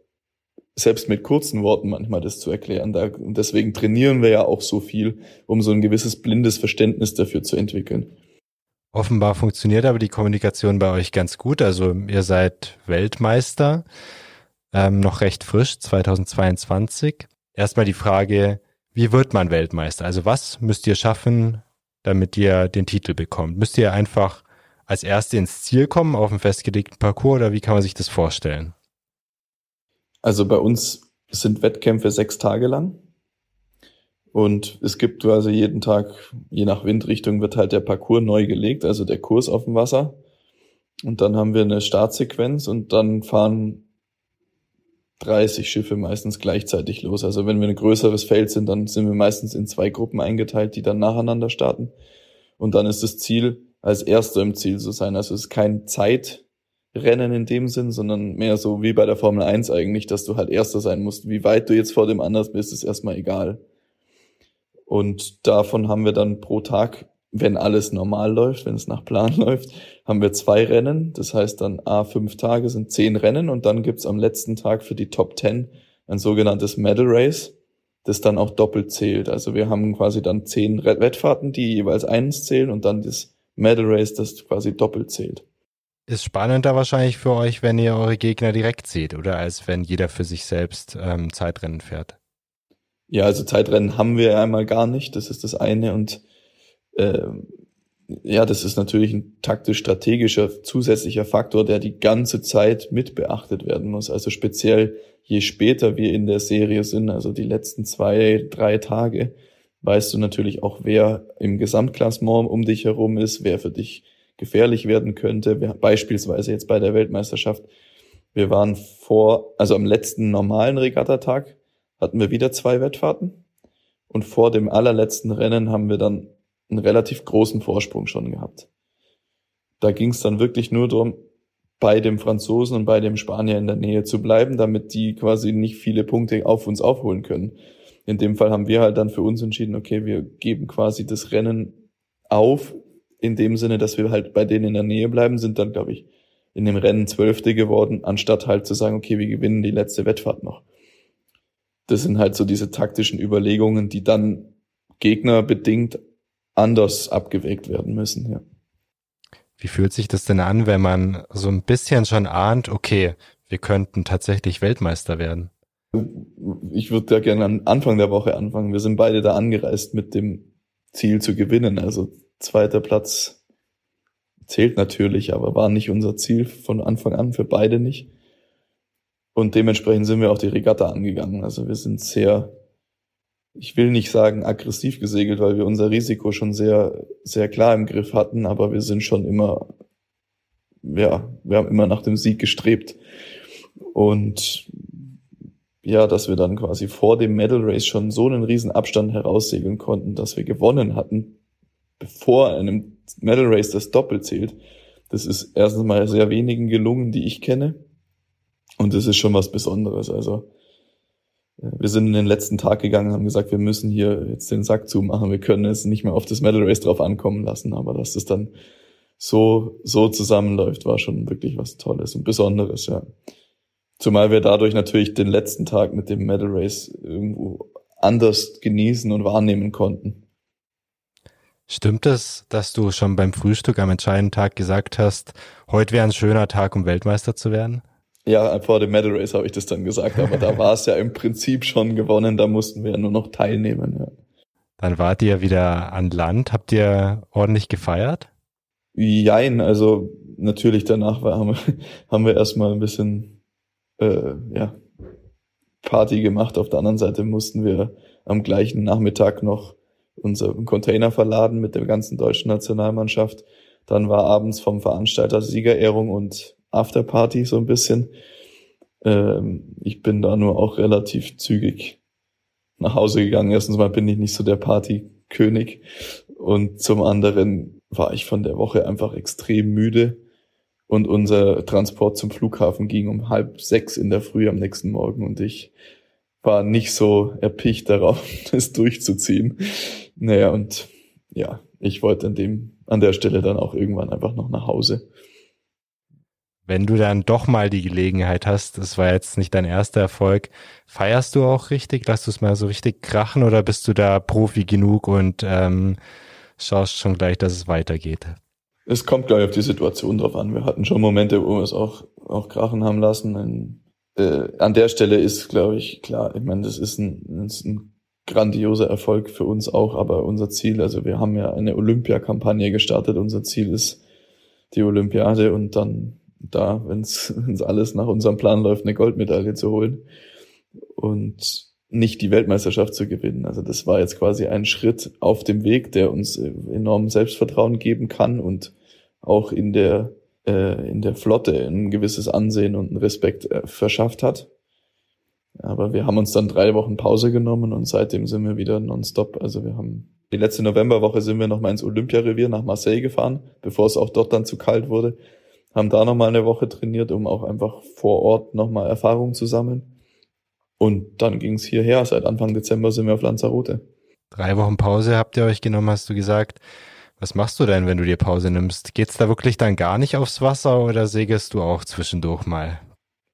selbst mit kurzen Worten manchmal das zu erklären. Da, und deswegen trainieren wir ja auch so viel, um so ein gewisses blindes Verständnis dafür zu entwickeln. Offenbar funktioniert aber die Kommunikation bei euch ganz gut. Also ihr seid Weltmeister, ähm, noch recht frisch, 2022. Erstmal die Frage, wie wird man Weltmeister? Also was müsst ihr schaffen, damit ihr den Titel bekommt? Müsst ihr einfach als Erste ins Ziel kommen auf dem festgelegten Parcours oder wie kann man sich das vorstellen? Also bei uns sind Wettkämpfe sechs Tage lang. Und es gibt quasi jeden Tag, je nach Windrichtung, wird halt der Parcours neu gelegt, also der Kurs auf dem Wasser. Und dann haben wir eine Startsequenz und dann fahren 30 Schiffe meistens gleichzeitig los. Also wenn wir ein größeres Feld sind, dann sind wir meistens in zwei Gruppen eingeteilt, die dann nacheinander starten. Und dann ist das Ziel, als Erster im Ziel zu sein. Also es ist kein Zeitrennen in dem Sinn, sondern mehr so wie bei der Formel 1 eigentlich, dass du halt Erster sein musst. Wie weit du jetzt vor dem anderen bist, ist erstmal egal. Und davon haben wir dann pro Tag, wenn alles normal läuft, wenn es nach Plan läuft, haben wir zwei Rennen. Das heißt dann A, fünf Tage sind zehn Rennen und dann gibt's am letzten Tag für die Top Ten ein sogenanntes Medal Race, das dann auch doppelt zählt. Also wir haben quasi dann zehn Wettfahrten, die jeweils eins zählen und dann das Medal Race, das quasi doppelt zählt. Ist spannender wahrscheinlich für euch, wenn ihr eure Gegner direkt seht, oder als wenn jeder für sich selbst ähm, Zeitrennen fährt? Ja, also Zeitrennen haben wir einmal gar nicht, das ist das eine und äh, ja, das ist natürlich ein taktisch-strategischer zusätzlicher Faktor, der die ganze Zeit mit beachtet werden muss. Also speziell je später wir in der Serie sind, also die letzten zwei, drei Tage, weißt du natürlich auch, wer im Gesamtklassement um dich herum ist, wer für dich gefährlich werden könnte. Wir, beispielsweise jetzt bei der Weltmeisterschaft. Wir waren vor, also am letzten normalen Regattatag hatten wir wieder zwei Wettfahrten. Und vor dem allerletzten Rennen haben wir dann einen relativ großen Vorsprung schon gehabt. Da ging es dann wirklich nur darum, bei dem Franzosen und bei dem Spanier in der Nähe zu bleiben, damit die quasi nicht viele Punkte auf uns aufholen können. In dem Fall haben wir halt dann für uns entschieden, okay, wir geben quasi das Rennen auf, in dem Sinne, dass wir halt bei denen in der Nähe bleiben, sind dann, glaube ich, in dem Rennen Zwölfte geworden, anstatt halt zu sagen, okay, wir gewinnen die letzte Wettfahrt noch. Das sind halt so diese taktischen Überlegungen, die dann gegnerbedingt anders abgewägt werden müssen, ja. Wie fühlt sich das denn an, wenn man so ein bisschen schon ahnt, okay, wir könnten tatsächlich Weltmeister werden? Ich würde ja gerne am Anfang der Woche anfangen. Wir sind beide da angereist mit dem Ziel zu gewinnen. Also zweiter Platz zählt natürlich, aber war nicht unser Ziel von Anfang an für beide nicht. Und dementsprechend sind wir auch die Regatta angegangen. Also wir sind sehr ich will nicht sagen aggressiv gesegelt, weil wir unser Risiko schon sehr, sehr klar im Griff hatten, aber wir sind schon immer, ja, wir haben immer nach dem Sieg gestrebt. Und ja, dass wir dann quasi vor dem Medal Race schon so einen riesen Abstand heraussegeln konnten, dass wir gewonnen hatten, bevor einem Medal Race das doppelt zählt. Das ist erstens mal sehr wenigen gelungen, die ich kenne. Und das ist schon was Besonderes. Also, wir sind in den letzten Tag gegangen, haben gesagt, wir müssen hier jetzt den Sack zumachen. Wir können es nicht mehr auf das Medal Race drauf ankommen lassen. Aber dass das dann so, so zusammenläuft, war schon wirklich was Tolles und Besonderes, ja. Zumal wir dadurch natürlich den letzten Tag mit dem Medal Race irgendwo anders genießen und wahrnehmen konnten. Stimmt es, dass du schon beim Frühstück am entscheidenden Tag gesagt hast, heute wäre ein schöner Tag, um Weltmeister zu werden? Ja, vor dem Medal Race habe ich das dann gesagt, aber da war es ja im Prinzip schon gewonnen, da mussten wir ja nur noch teilnehmen. Ja. Dann wart ihr wieder an Land. Habt ihr ordentlich gefeiert? Jein, also natürlich danach war, haben, wir, haben wir erstmal ein bisschen äh, ja, Party gemacht. Auf der anderen Seite mussten wir am gleichen Nachmittag noch unseren Container verladen mit der ganzen deutschen Nationalmannschaft. Dann war abends vom Veranstalter Siegerehrung und Afterparty so ein bisschen. Ähm, ich bin da nur auch relativ zügig nach Hause gegangen. Erstens mal bin ich nicht so der Partykönig und zum anderen war ich von der Woche einfach extrem müde und unser Transport zum Flughafen ging um halb sechs in der Früh am nächsten Morgen und ich war nicht so erpicht darauf, das durchzuziehen. Naja, und ja, ich wollte an dem, an der Stelle dann auch irgendwann einfach noch nach Hause wenn du dann doch mal die Gelegenheit hast, das war jetzt nicht dein erster Erfolg, feierst du auch richtig? Lass du es mal so richtig krachen oder bist du da Profi genug und ähm, schaust schon gleich, dass es weitergeht? Es kommt gleich auf die Situation drauf an. Wir hatten schon Momente, wo wir es auch, auch krachen haben lassen. Und, äh, an der Stelle ist, glaube ich, klar, ich meine, das ist ein, das ist ein grandioser Erfolg für uns auch, aber unser Ziel, also wir haben ja eine Olympiakampagne gestartet, unser Ziel ist, die Olympiade und dann da, wenn es alles nach unserem Plan läuft, eine Goldmedaille zu holen und nicht die Weltmeisterschaft zu gewinnen. Also das war jetzt quasi ein Schritt auf dem Weg, der uns enorm Selbstvertrauen geben kann und auch in der äh, in der Flotte ein gewisses Ansehen und einen Respekt äh, verschafft hat. Aber wir haben uns dann drei Wochen Pause genommen und seitdem sind wir wieder nonstop. Also wir haben die letzte Novemberwoche sind wir noch mal ins Olympiarevier nach Marseille gefahren, bevor es auch dort dann zu kalt wurde. Haben da noch mal eine Woche trainiert, um auch einfach vor Ort noch mal Erfahrung zu sammeln. Und dann ging es hierher. Seit Anfang Dezember sind wir auf Lanzarote. Drei Wochen Pause habt ihr euch genommen, hast du gesagt. Was machst du denn, wenn du dir Pause nimmst? Geht's da wirklich dann gar nicht aufs Wasser oder segelst du auch zwischendurch mal?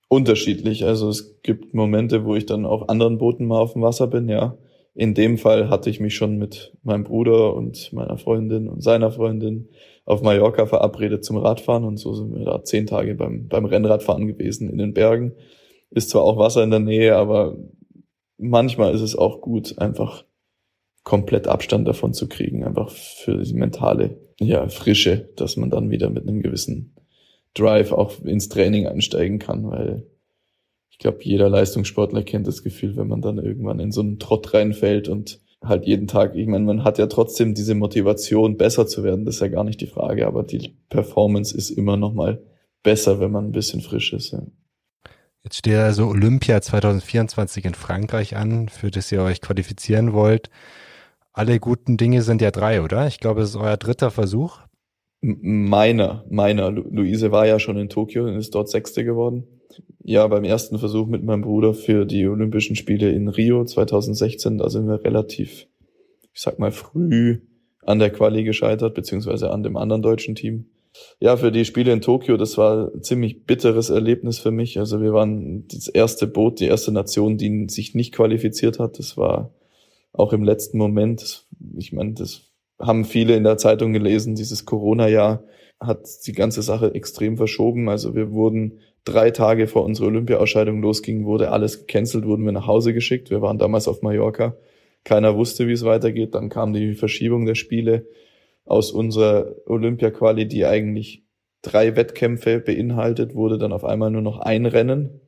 Unterschiedlich. Also es gibt Momente, wo ich dann auf anderen Booten mal auf dem Wasser bin, ja in dem Fall hatte ich mich schon mit meinem Bruder und meiner Freundin und seiner Freundin auf Mallorca verabredet zum Radfahren und so sind wir da zehn Tage beim, beim Rennradfahren gewesen in den Bergen. Ist zwar auch Wasser in der Nähe, aber manchmal ist es auch gut, einfach komplett Abstand davon zu kriegen, einfach für die mentale ja, Frische, dass man dann wieder mit einem gewissen Drive auch ins Training einsteigen kann, weil ich glaube, jeder Leistungssportler kennt das Gefühl, wenn man dann irgendwann in so einen Trott reinfällt und halt jeden Tag, ich meine, man hat ja trotzdem diese Motivation, besser zu werden, das ist ja gar nicht die Frage, aber die Performance ist immer noch mal besser, wenn man ein bisschen frisch ist. Ja. Jetzt steht also Olympia 2024 in Frankreich an, für das ihr euch qualifizieren wollt. Alle guten Dinge sind ja drei, oder? Ich glaube, es ist euer dritter Versuch. Meiner, meiner. Luise war ja schon in Tokio und ist dort Sechste geworden ja, beim ersten Versuch mit meinem Bruder für die Olympischen Spiele in Rio 2016, da sind wir relativ, ich sag mal, früh an der Quali gescheitert, beziehungsweise an dem anderen deutschen Team. Ja, für die Spiele in Tokio, das war ein ziemlich bitteres Erlebnis für mich. Also wir waren das erste Boot, die erste Nation, die sich nicht qualifiziert hat. Das war auch im letzten Moment, ich meine, das haben viele in der Zeitung gelesen, dieses Corona-Jahr hat die ganze Sache extrem verschoben. Also wir wurden drei Tage vor unserer Olympia-Ausscheidung losging, wurde alles gecancelt, wurden wir nach Hause geschickt. Wir waren damals auf Mallorca. Keiner wusste, wie es weitergeht. Dann kam die Verschiebung der Spiele aus unserer Olympia-Quali, die eigentlich drei Wettkämpfe beinhaltet, wurde dann auf einmal nur noch ein Rennen,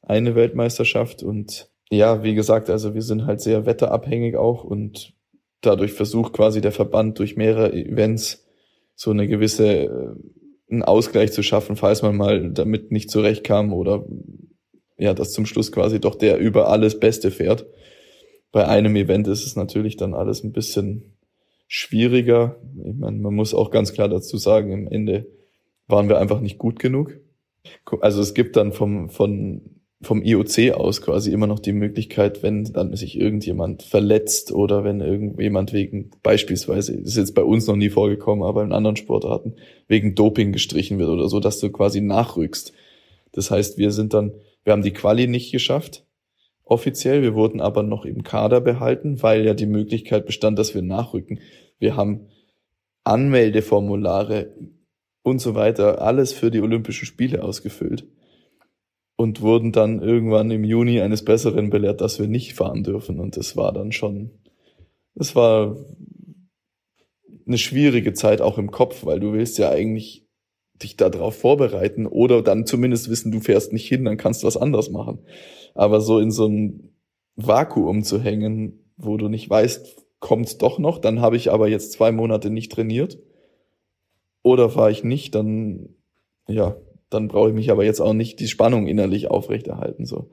eine Weltmeisterschaft. Und ja, wie gesagt, also wir sind halt sehr wetterabhängig auch und dadurch versucht quasi der Verband durch mehrere Events so eine gewisse äh, einen Ausgleich zu schaffen, falls man mal damit nicht zurechtkam oder ja, dass zum Schluss quasi doch der über alles Beste fährt. Bei einem Event ist es natürlich dann alles ein bisschen schwieriger. Ich meine, man muss auch ganz klar dazu sagen, im Ende waren wir einfach nicht gut genug. Also es gibt dann vom, von vom IOC aus quasi immer noch die Möglichkeit, wenn dann sich irgendjemand verletzt oder wenn irgendjemand wegen, beispielsweise, ist jetzt bei uns noch nie vorgekommen, aber in anderen Sportarten, wegen Doping gestrichen wird oder so, dass du quasi nachrückst. Das heißt, wir sind dann, wir haben die Quali nicht geschafft, offiziell, wir wurden aber noch im Kader behalten, weil ja die Möglichkeit bestand, dass wir nachrücken. Wir haben Anmeldeformulare und so weiter, alles für die Olympischen Spiele ausgefüllt und wurden dann irgendwann im Juni eines Besseren belehrt, dass wir nicht fahren dürfen. Und das war dann schon, das war eine schwierige Zeit auch im Kopf, weil du willst ja eigentlich dich darauf vorbereiten oder dann zumindest wissen, du fährst nicht hin, dann kannst du was anderes machen. Aber so in so ein Vakuum zu hängen, wo du nicht weißt, kommt's doch noch, dann habe ich aber jetzt zwei Monate nicht trainiert. Oder fahre ich nicht, dann ja, dann brauche ich mich aber jetzt auch nicht die Spannung innerlich aufrechterhalten. So.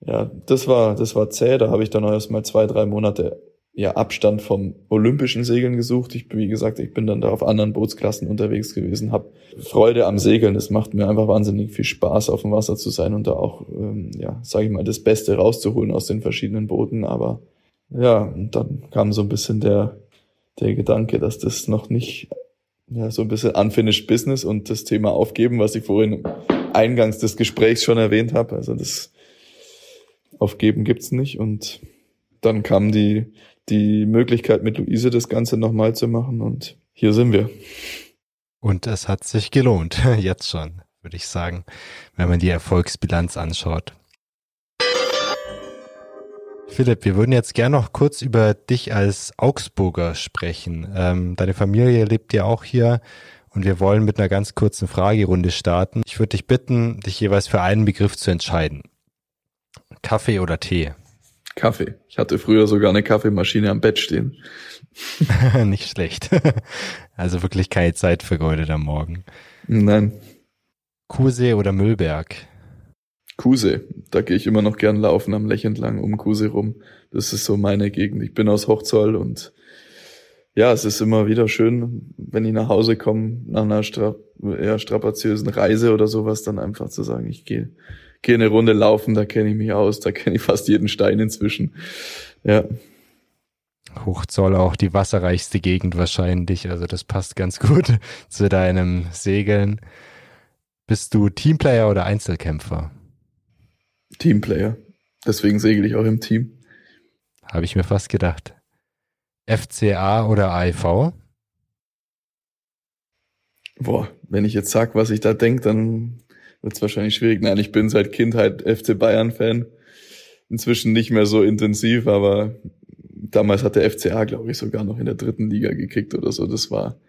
Ja, das war, das war zäh. Da habe ich dann erst mal zwei, drei Monate ja, Abstand vom olympischen Segeln gesucht. Ich, wie gesagt, ich bin dann da auf anderen Bootsklassen unterwegs gewesen, habe Freude am Segeln. Es macht mir einfach wahnsinnig viel Spaß, auf dem Wasser zu sein und da auch, ähm, ja, sage ich mal, das Beste rauszuholen aus den verschiedenen Booten. Aber ja, und dann kam so ein bisschen der, der Gedanke, dass das noch nicht ja, so ein bisschen unfinished business und das Thema aufgeben, was ich vorhin eingangs des Gesprächs schon erwähnt habe. Also das Aufgeben gibt's nicht. Und dann kam die, die Möglichkeit mit Luise das Ganze nochmal zu machen und hier sind wir. Und es hat sich gelohnt, jetzt schon, würde ich sagen, wenn man die Erfolgsbilanz anschaut. Philipp, wir würden jetzt gerne noch kurz über dich als Augsburger sprechen. Ähm, deine Familie lebt ja auch hier und wir wollen mit einer ganz kurzen Fragerunde starten. Ich würde dich bitten, dich jeweils für einen Begriff zu entscheiden. Kaffee oder Tee? Kaffee. Ich hatte früher sogar eine Kaffeemaschine am Bett stehen. Nicht schlecht. Also wirklich keine Zeit vergeudet am Morgen. Nein. Kusee oder Müllberg? Kuse. Da gehe ich immer noch gern laufen am Lech entlang um Kuse rum. Das ist so meine Gegend. Ich bin aus Hochzoll und ja, es ist immer wieder schön, wenn ich nach Hause komme, nach einer stra eher strapaziösen Reise oder sowas, dann einfach zu sagen, ich gehe gehe eine Runde laufen, da kenne ich mich aus, da kenne ich fast jeden Stein inzwischen. Ja. Hochzoll auch die wasserreichste Gegend wahrscheinlich, also das passt ganz gut zu deinem Segeln. Bist du Teamplayer oder Einzelkämpfer? Teamplayer. Deswegen segel ich auch im Team. Habe ich mir fast gedacht. FCA oder AIV? Boah, wenn ich jetzt sag, was ich da denk, dann wird's wahrscheinlich schwierig. Nein, ich bin seit Kindheit FC Bayern-Fan. Inzwischen nicht mehr so intensiv, aber damals hat der FCA, glaube ich, sogar noch in der dritten Liga gekickt oder so. Das war,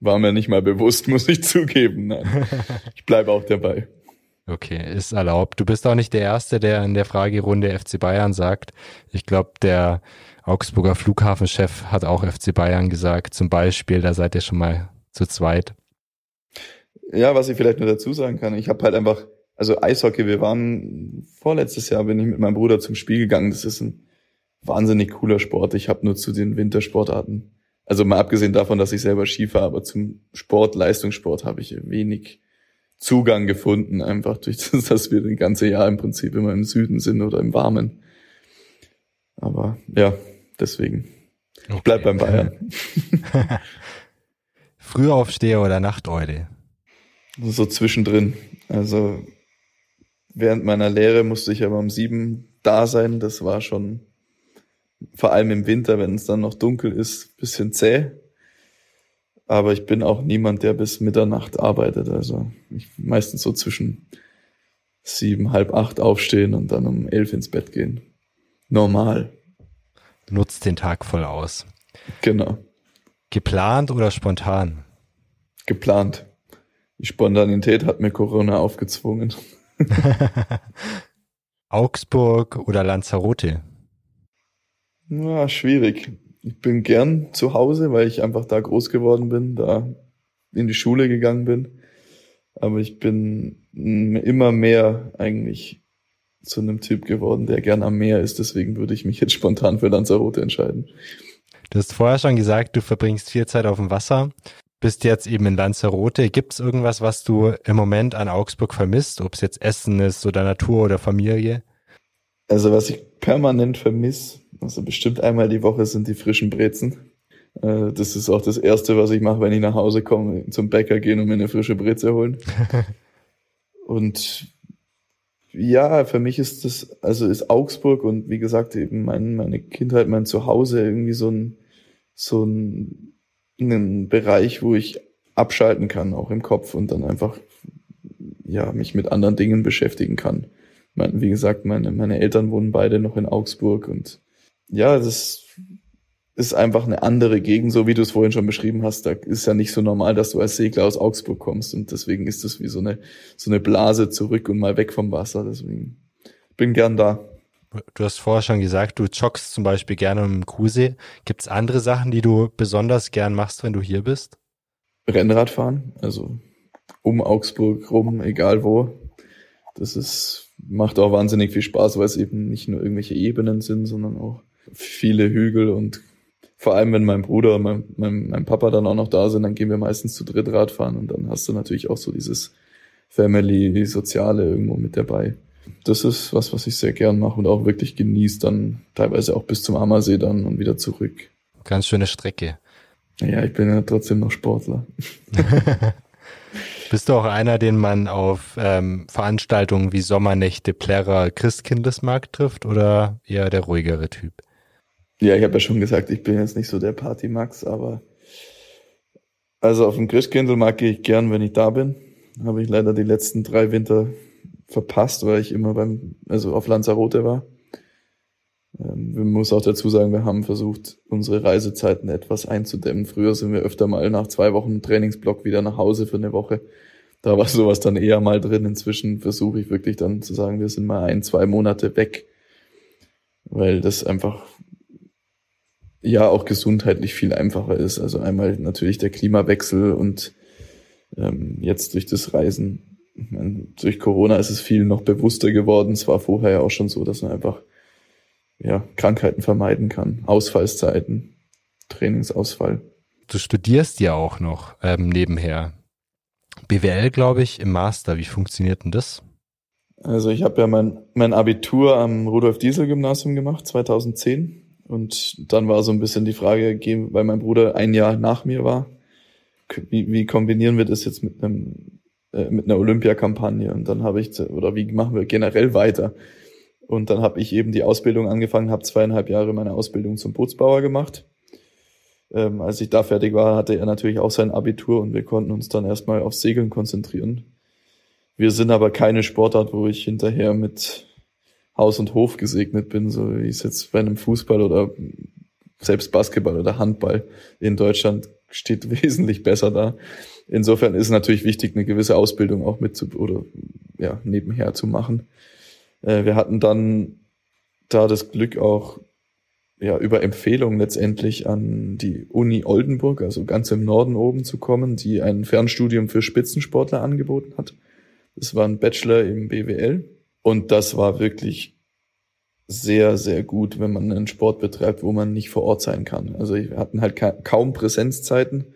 war mir nicht mal bewusst, muss ich zugeben. Nein, ich bleibe auch dabei. Okay, ist erlaubt. Du bist auch nicht der Erste, der in der Fragerunde FC Bayern sagt. Ich glaube, der Augsburger Flughafenchef hat auch FC Bayern gesagt. Zum Beispiel, da seid ihr schon mal zu zweit. Ja, was ich vielleicht nur dazu sagen kann, ich habe halt einfach, also Eishockey, wir waren vorletztes Jahr, bin ich mit meinem Bruder zum Spiel gegangen. Das ist ein wahnsinnig cooler Sport. Ich habe nur zu den Wintersportarten, also mal abgesehen davon, dass ich selber Ski fahre, aber zum Sport, Leistungssport habe ich wenig Zugang gefunden, einfach durch das, dass wir das ganze Jahr im Prinzip immer im Süden sind oder im Warmen. Aber ja, deswegen. Okay. Ich bleib beim Bayern. Frühaufsteher oder Nachteule? So zwischendrin. Also während meiner Lehre musste ich aber um sieben da sein. Das war schon vor allem im Winter, wenn es dann noch dunkel ist, bisschen zäh. Aber ich bin auch niemand, der bis Mitternacht arbeitet. Also ich meistens so zwischen sieben, halb acht aufstehen und dann um elf ins Bett gehen. Normal. Nutzt den Tag voll aus. Genau. Geplant oder spontan? Geplant. Die Spontanität hat mir Corona aufgezwungen. Augsburg oder Lanzarote? Ja, schwierig ich bin gern zu Hause, weil ich einfach da groß geworden bin, da in die Schule gegangen bin. Aber ich bin immer mehr eigentlich zu einem Typ geworden, der gern am Meer ist. Deswegen würde ich mich jetzt spontan für Lanzarote entscheiden. Du hast vorher schon gesagt, du verbringst viel Zeit auf dem Wasser. Bist jetzt eben in Lanzarote. Gibt es irgendwas, was du im Moment an Augsburg vermisst? Ob es jetzt Essen ist oder Natur oder Familie? Also was ich permanent vermisse, also bestimmt einmal die Woche sind die frischen Brezen. Äh, das ist auch das Erste, was ich mache, wenn ich nach Hause komme, zum Bäcker gehen und mir eine frische Breze holen. und ja, für mich ist das, also ist Augsburg und wie gesagt eben mein, meine Kindheit, mein Zuhause irgendwie so ein, so ein, ein Bereich, wo ich abschalten kann, auch im Kopf und dann einfach, ja, mich mit anderen Dingen beschäftigen kann. Wie gesagt, meine, meine Eltern wohnen beide noch in Augsburg und ja, das ist einfach eine andere Gegend, so wie du es vorhin schon beschrieben hast. Da ist ja nicht so normal, dass du als Segler aus Augsburg kommst und deswegen ist das wie so eine, so eine Blase zurück und mal weg vom Wasser. Deswegen bin gern da. Du hast vorher schon gesagt, du joggst zum Beispiel gerne im Kusee. Gibt es andere Sachen, die du besonders gern machst, wenn du hier bist? Rennradfahren, also um Augsburg rum, egal wo. Das ist, macht auch wahnsinnig viel Spaß, weil es eben nicht nur irgendwelche Ebenen sind, sondern auch viele Hügel und vor allem, wenn mein Bruder und mein, mein, mein Papa dann auch noch da sind, dann gehen wir meistens zu dritt Radfahren und dann hast du natürlich auch so dieses Family, Soziale irgendwo mit dabei. Das ist was, was ich sehr gern mache und auch wirklich genieße, dann teilweise auch bis zum Ammersee dann und wieder zurück. Ganz schöne Strecke. Ja, ich bin ja trotzdem noch Sportler. Bist du auch einer, den man auf ähm, Veranstaltungen wie Sommernächte, Plärrer, Christkindlesmarkt trifft oder eher der ruhigere Typ? Ja, ich habe ja schon gesagt, ich bin jetzt nicht so der Party-Max, aber also auf dem Christkindlmarkt gehe ich gern, wenn ich da bin. Habe ich leider die letzten drei Winter verpasst, weil ich immer beim, also auf Lanzarote war. Ähm, man muss auch dazu sagen, wir haben versucht, unsere Reisezeiten etwas einzudämmen. Früher sind wir öfter mal nach zwei Wochen Trainingsblock wieder nach Hause für eine Woche. Da war sowas dann eher mal drin. Inzwischen versuche ich wirklich dann zu sagen, wir sind mal ein, zwei Monate weg, weil das einfach ja auch gesundheitlich viel einfacher ist. Also einmal natürlich der Klimawechsel und ähm, jetzt durch das Reisen. Meine, durch Corona ist es viel noch bewusster geworden. Es war vorher ja auch schon so, dass man einfach ja, Krankheiten vermeiden kann, Ausfallszeiten, Trainingsausfall. Du studierst ja auch noch ähm, nebenher. BWL, glaube ich, im Master. Wie funktioniert denn das? Also ich habe ja mein, mein Abitur am Rudolf-Diesel-Gymnasium gemacht, 2010. Und dann war so ein bisschen die Frage, weil mein Bruder ein Jahr nach mir war, wie, wie kombinieren wir das jetzt mit einem äh, mit einer Olympiakampagne? Und dann habe ich, oder wie machen wir generell weiter? Und dann habe ich eben die Ausbildung angefangen, habe zweieinhalb Jahre meine Ausbildung zum Bootsbauer gemacht. Ähm, als ich da fertig war, hatte er natürlich auch sein Abitur und wir konnten uns dann erstmal auf Segeln konzentrieren. Wir sind aber keine Sportart, wo ich hinterher mit Haus und Hof gesegnet bin, so wie es jetzt bei einem Fußball oder selbst Basketball oder Handball in Deutschland steht wesentlich besser da. Insofern ist es natürlich wichtig, eine gewisse Ausbildung auch mit zu, oder ja, nebenher zu machen. Äh, wir hatten dann da das Glück auch ja, über Empfehlung letztendlich an die Uni Oldenburg, also ganz im Norden oben zu kommen, die ein Fernstudium für Spitzensportler angeboten hat. Das war ein Bachelor im BWL und das war wirklich sehr, sehr gut, wenn man einen Sport betreibt, wo man nicht vor Ort sein kann. Also wir hatten halt kaum Präsenzzeiten.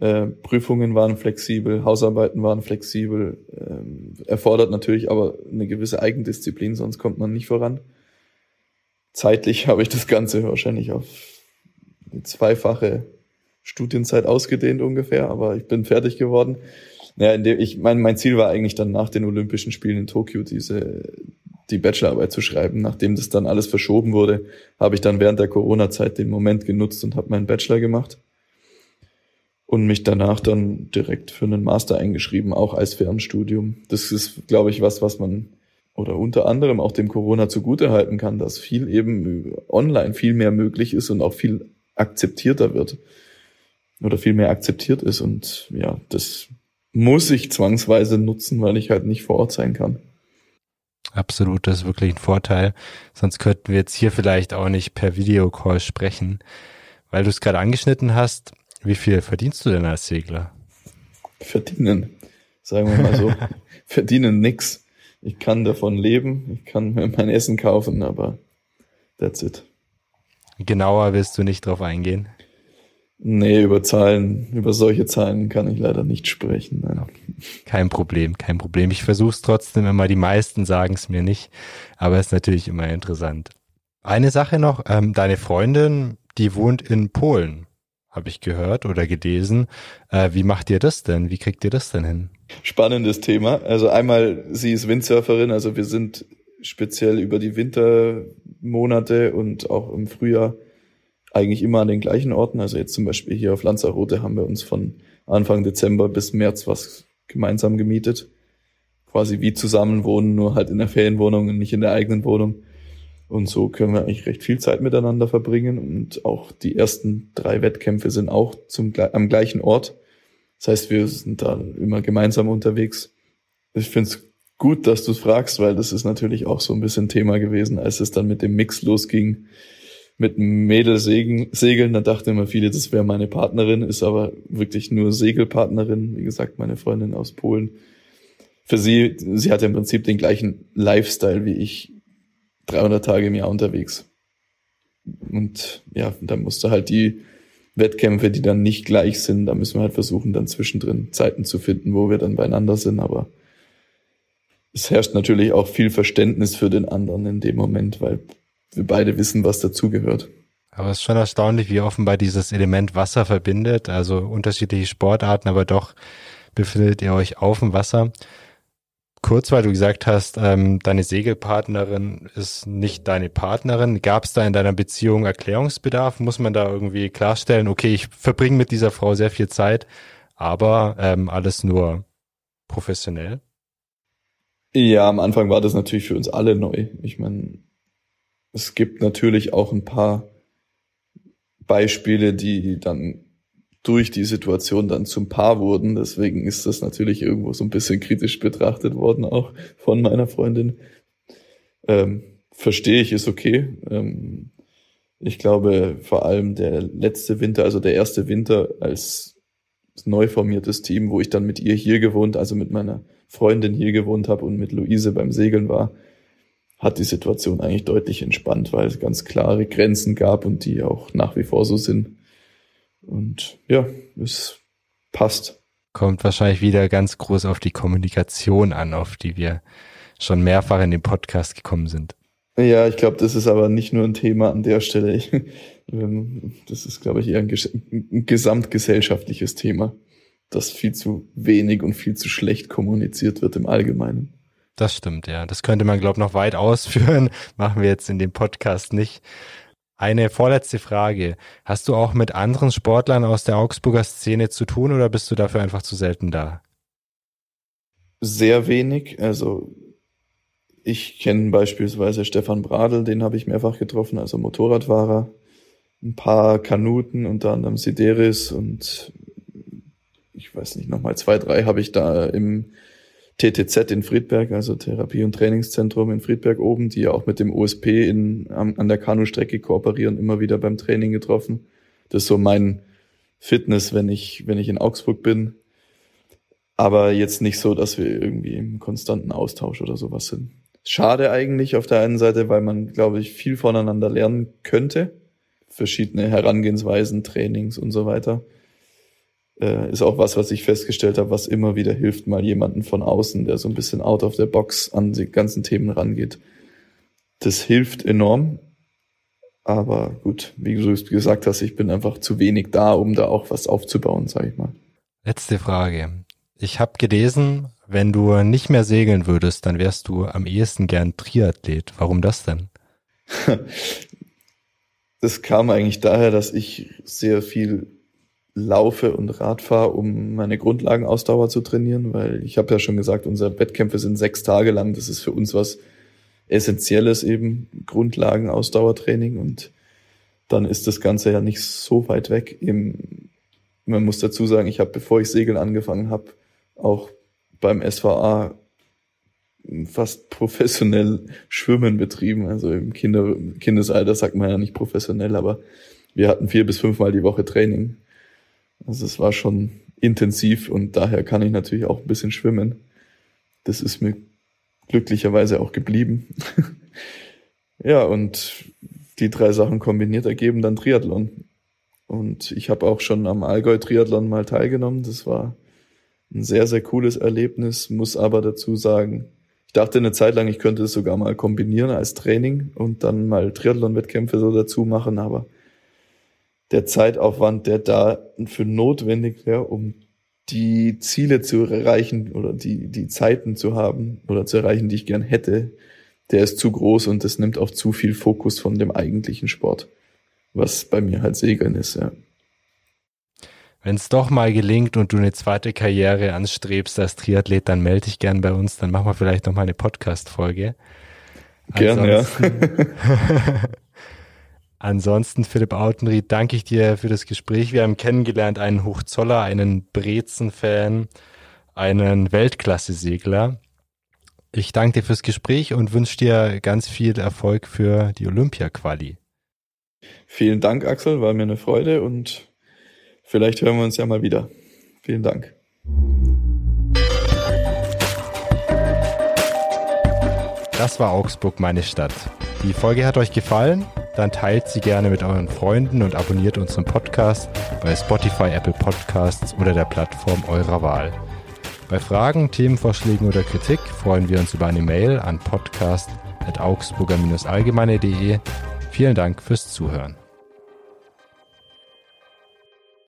Äh, Prüfungen waren flexibel, Hausarbeiten waren flexibel, ähm, erfordert natürlich aber eine gewisse Eigendisziplin, sonst kommt man nicht voran. Zeitlich habe ich das Ganze wahrscheinlich auf eine zweifache Studienzeit ausgedehnt ungefähr, aber ich bin fertig geworden. Naja, in dem, ich mein, mein Ziel war eigentlich dann nach den Olympischen Spielen in Tokio diese die Bachelorarbeit zu schreiben. Nachdem das dann alles verschoben wurde, habe ich dann während der Corona-Zeit den Moment genutzt und habe meinen Bachelor gemacht und mich danach dann direkt für einen Master eingeschrieben, auch als Fernstudium. Das ist, glaube ich, was, was man oder unter anderem auch dem Corona zugute halten kann, dass viel eben online viel mehr möglich ist und auch viel akzeptierter wird oder viel mehr akzeptiert ist und ja, das muss ich zwangsweise nutzen, weil ich halt nicht vor Ort sein kann. Absolut, das ist wirklich ein Vorteil. Sonst könnten wir jetzt hier vielleicht auch nicht per Videocall sprechen. Weil du es gerade angeschnitten hast, wie viel verdienst du denn als Segler? Verdienen, sagen wir mal so. Verdienen nix. Ich kann davon leben, ich kann mir mein Essen kaufen, aber that's it. Genauer willst du nicht drauf eingehen? Nee, über Zahlen, über solche Zahlen kann ich leider nicht sprechen. Nein. Kein Problem, kein Problem. Ich versuche es trotzdem immer, die meisten sagen es mir nicht, aber es ist natürlich immer interessant. Eine Sache noch, ähm, deine Freundin, die wohnt in Polen, habe ich gehört oder gelesen. Äh, wie macht ihr das denn? Wie kriegt ihr das denn hin? Spannendes Thema. Also einmal, sie ist Windsurferin, also wir sind speziell über die Wintermonate und auch im Frühjahr eigentlich immer an den gleichen Orten. Also jetzt zum Beispiel hier auf Lanzarote haben wir uns von Anfang Dezember bis März was gemeinsam gemietet. Quasi wie zusammen wohnen, nur halt in der Ferienwohnung und nicht in der eigenen Wohnung. Und so können wir eigentlich recht viel Zeit miteinander verbringen. Und auch die ersten drei Wettkämpfe sind auch zum, am gleichen Ort. Das heißt, wir sind da immer gemeinsam unterwegs. Ich finde es gut, dass du fragst, weil das ist natürlich auch so ein bisschen Thema gewesen, als es dann mit dem Mix losging mit Mädel segeln. Da dachte immer viele, das wäre meine Partnerin, ist aber wirklich nur Segelpartnerin. Wie gesagt, meine Freundin aus Polen. Für sie, sie hatte im Prinzip den gleichen Lifestyle wie ich, 300 Tage im Jahr unterwegs. Und ja, da musste halt die Wettkämpfe, die dann nicht gleich sind, da müssen wir halt versuchen, dann zwischendrin Zeiten zu finden, wo wir dann beieinander sind. Aber es herrscht natürlich auch viel Verständnis für den anderen in dem Moment, weil wir beide wissen, was dazugehört. Aber es ist schon erstaunlich, wie offenbar dieses Element Wasser verbindet, also unterschiedliche Sportarten, aber doch befindet ihr euch auf dem Wasser. Kurz, weil du gesagt hast, ähm, deine Segelpartnerin ist nicht deine Partnerin. Gab es da in deiner Beziehung Erklärungsbedarf? Muss man da irgendwie klarstellen, okay, ich verbringe mit dieser Frau sehr viel Zeit, aber ähm, alles nur professionell? Ja, am Anfang war das natürlich für uns alle neu. Ich meine, es gibt natürlich auch ein paar Beispiele, die dann durch die Situation dann zum Paar wurden. Deswegen ist das natürlich irgendwo so ein bisschen kritisch betrachtet worden, auch von meiner Freundin. Ähm, verstehe ich, ist okay. Ähm, ich glaube, vor allem der letzte Winter, also der erste Winter als neu formiertes Team, wo ich dann mit ihr hier gewohnt, also mit meiner Freundin hier gewohnt habe und mit Luise beim Segeln war, hat die Situation eigentlich deutlich entspannt, weil es ganz klare Grenzen gab und die auch nach wie vor so sind. Und ja, es passt. Kommt wahrscheinlich wieder ganz groß auf die Kommunikation an, auf die wir schon mehrfach in dem Podcast gekommen sind. Ja, ich glaube, das ist aber nicht nur ein Thema an der Stelle. das ist, glaube ich, eher ein, ein gesamtgesellschaftliches Thema, das viel zu wenig und viel zu schlecht kommuniziert wird im Allgemeinen. Das stimmt, ja. Das könnte man, glaube ich, noch weit ausführen. Machen wir jetzt in dem Podcast nicht. Eine vorletzte Frage. Hast du auch mit anderen Sportlern aus der Augsburger Szene zu tun oder bist du dafür einfach zu selten da? Sehr wenig. Also ich kenne beispielsweise Stefan Bradl, den habe ich mehrfach getroffen, also Motorradfahrer. Ein paar Kanuten, unter anderem Sideris und ich weiß nicht, nochmal zwei, drei habe ich da im TTZ in Friedberg, also Therapie- und Trainingszentrum in Friedberg oben, die ja auch mit dem OSP in, an der Kanustrecke kooperieren, immer wieder beim Training getroffen. Das ist so mein Fitness, wenn ich, wenn ich in Augsburg bin. Aber jetzt nicht so, dass wir irgendwie im konstanten Austausch oder sowas sind. Schade eigentlich auf der einen Seite, weil man, glaube ich, viel voneinander lernen könnte. Verschiedene Herangehensweisen, Trainings und so weiter äh, ist auch was, was ich festgestellt habe, was immer wieder hilft, mal jemanden von außen, der so ein bisschen out of the box an die ganzen Themen rangeht. Das hilft enorm. Aber gut, wie du gesagt hast, ich bin einfach zu wenig da, um da auch was aufzubauen, sag ich mal. Letzte Frage. Ich habe gelesen, wenn du nicht mehr segeln würdest, dann wärst du am ehesten gern Triathlet. Warum das denn? das kam eigentlich daher, dass ich sehr viel laufe und Radfahre, um meine Grundlagenausdauer zu trainieren, weil ich habe ja schon gesagt, unsere Wettkämpfe sind sechs Tage lang. Das ist für uns was Essentielles eben, Grundlagenausdauertraining und dann ist das Ganze ja nicht so weit weg. Eben, man muss dazu sagen, ich habe, bevor ich Segeln angefangen habe, auch beim SVA fast professionell Schwimmen betrieben. Also im Kinder, Kindesalter sagt man ja nicht professionell, aber wir hatten vier bis fünfmal die Woche Training. Also es war schon intensiv und daher kann ich natürlich auch ein bisschen schwimmen. Das ist mir glücklicherweise auch geblieben. ja, und die drei Sachen kombiniert ergeben dann Triathlon. Und ich habe auch schon am Allgäu-Triathlon mal teilgenommen. Das war ein sehr, sehr cooles Erlebnis, muss aber dazu sagen, ich dachte eine Zeit lang, ich könnte es sogar mal kombinieren als Training und dann mal Triathlon-Wettkämpfe so dazu machen, aber der Zeitaufwand, der da für notwendig wäre, um die Ziele zu erreichen oder die, die Zeiten zu haben oder zu erreichen, die ich gern hätte, der ist zu groß und das nimmt auch zu viel Fokus von dem eigentlichen Sport, was bei mir halt Segeln ist, ja. Wenn es doch mal gelingt und du eine zweite Karriere anstrebst als Triathlet, dann melde dich gern bei uns, dann machen wir vielleicht noch mal eine Podcast-Folge. Gern, ja. Ansonsten, Philipp Autenried, danke ich dir für das Gespräch. Wir haben kennengelernt einen Hochzoller, einen Brezen-Fan, einen Weltklasse-Segler. Ich danke dir fürs Gespräch und wünsche dir ganz viel Erfolg für die Olympia-Quali. Vielen Dank, Axel, war mir eine Freude und vielleicht hören wir uns ja mal wieder. Vielen Dank. Das war Augsburg, meine Stadt. Die Folge hat euch gefallen? Dann teilt sie gerne mit euren Freunden und abonniert unseren Podcast bei Spotify, Apple Podcasts oder der Plattform eurer Wahl. Bei Fragen, Themenvorschlägen oder Kritik freuen wir uns über eine Mail an podcast.augsburger-allgemeine.de. Vielen Dank fürs Zuhören.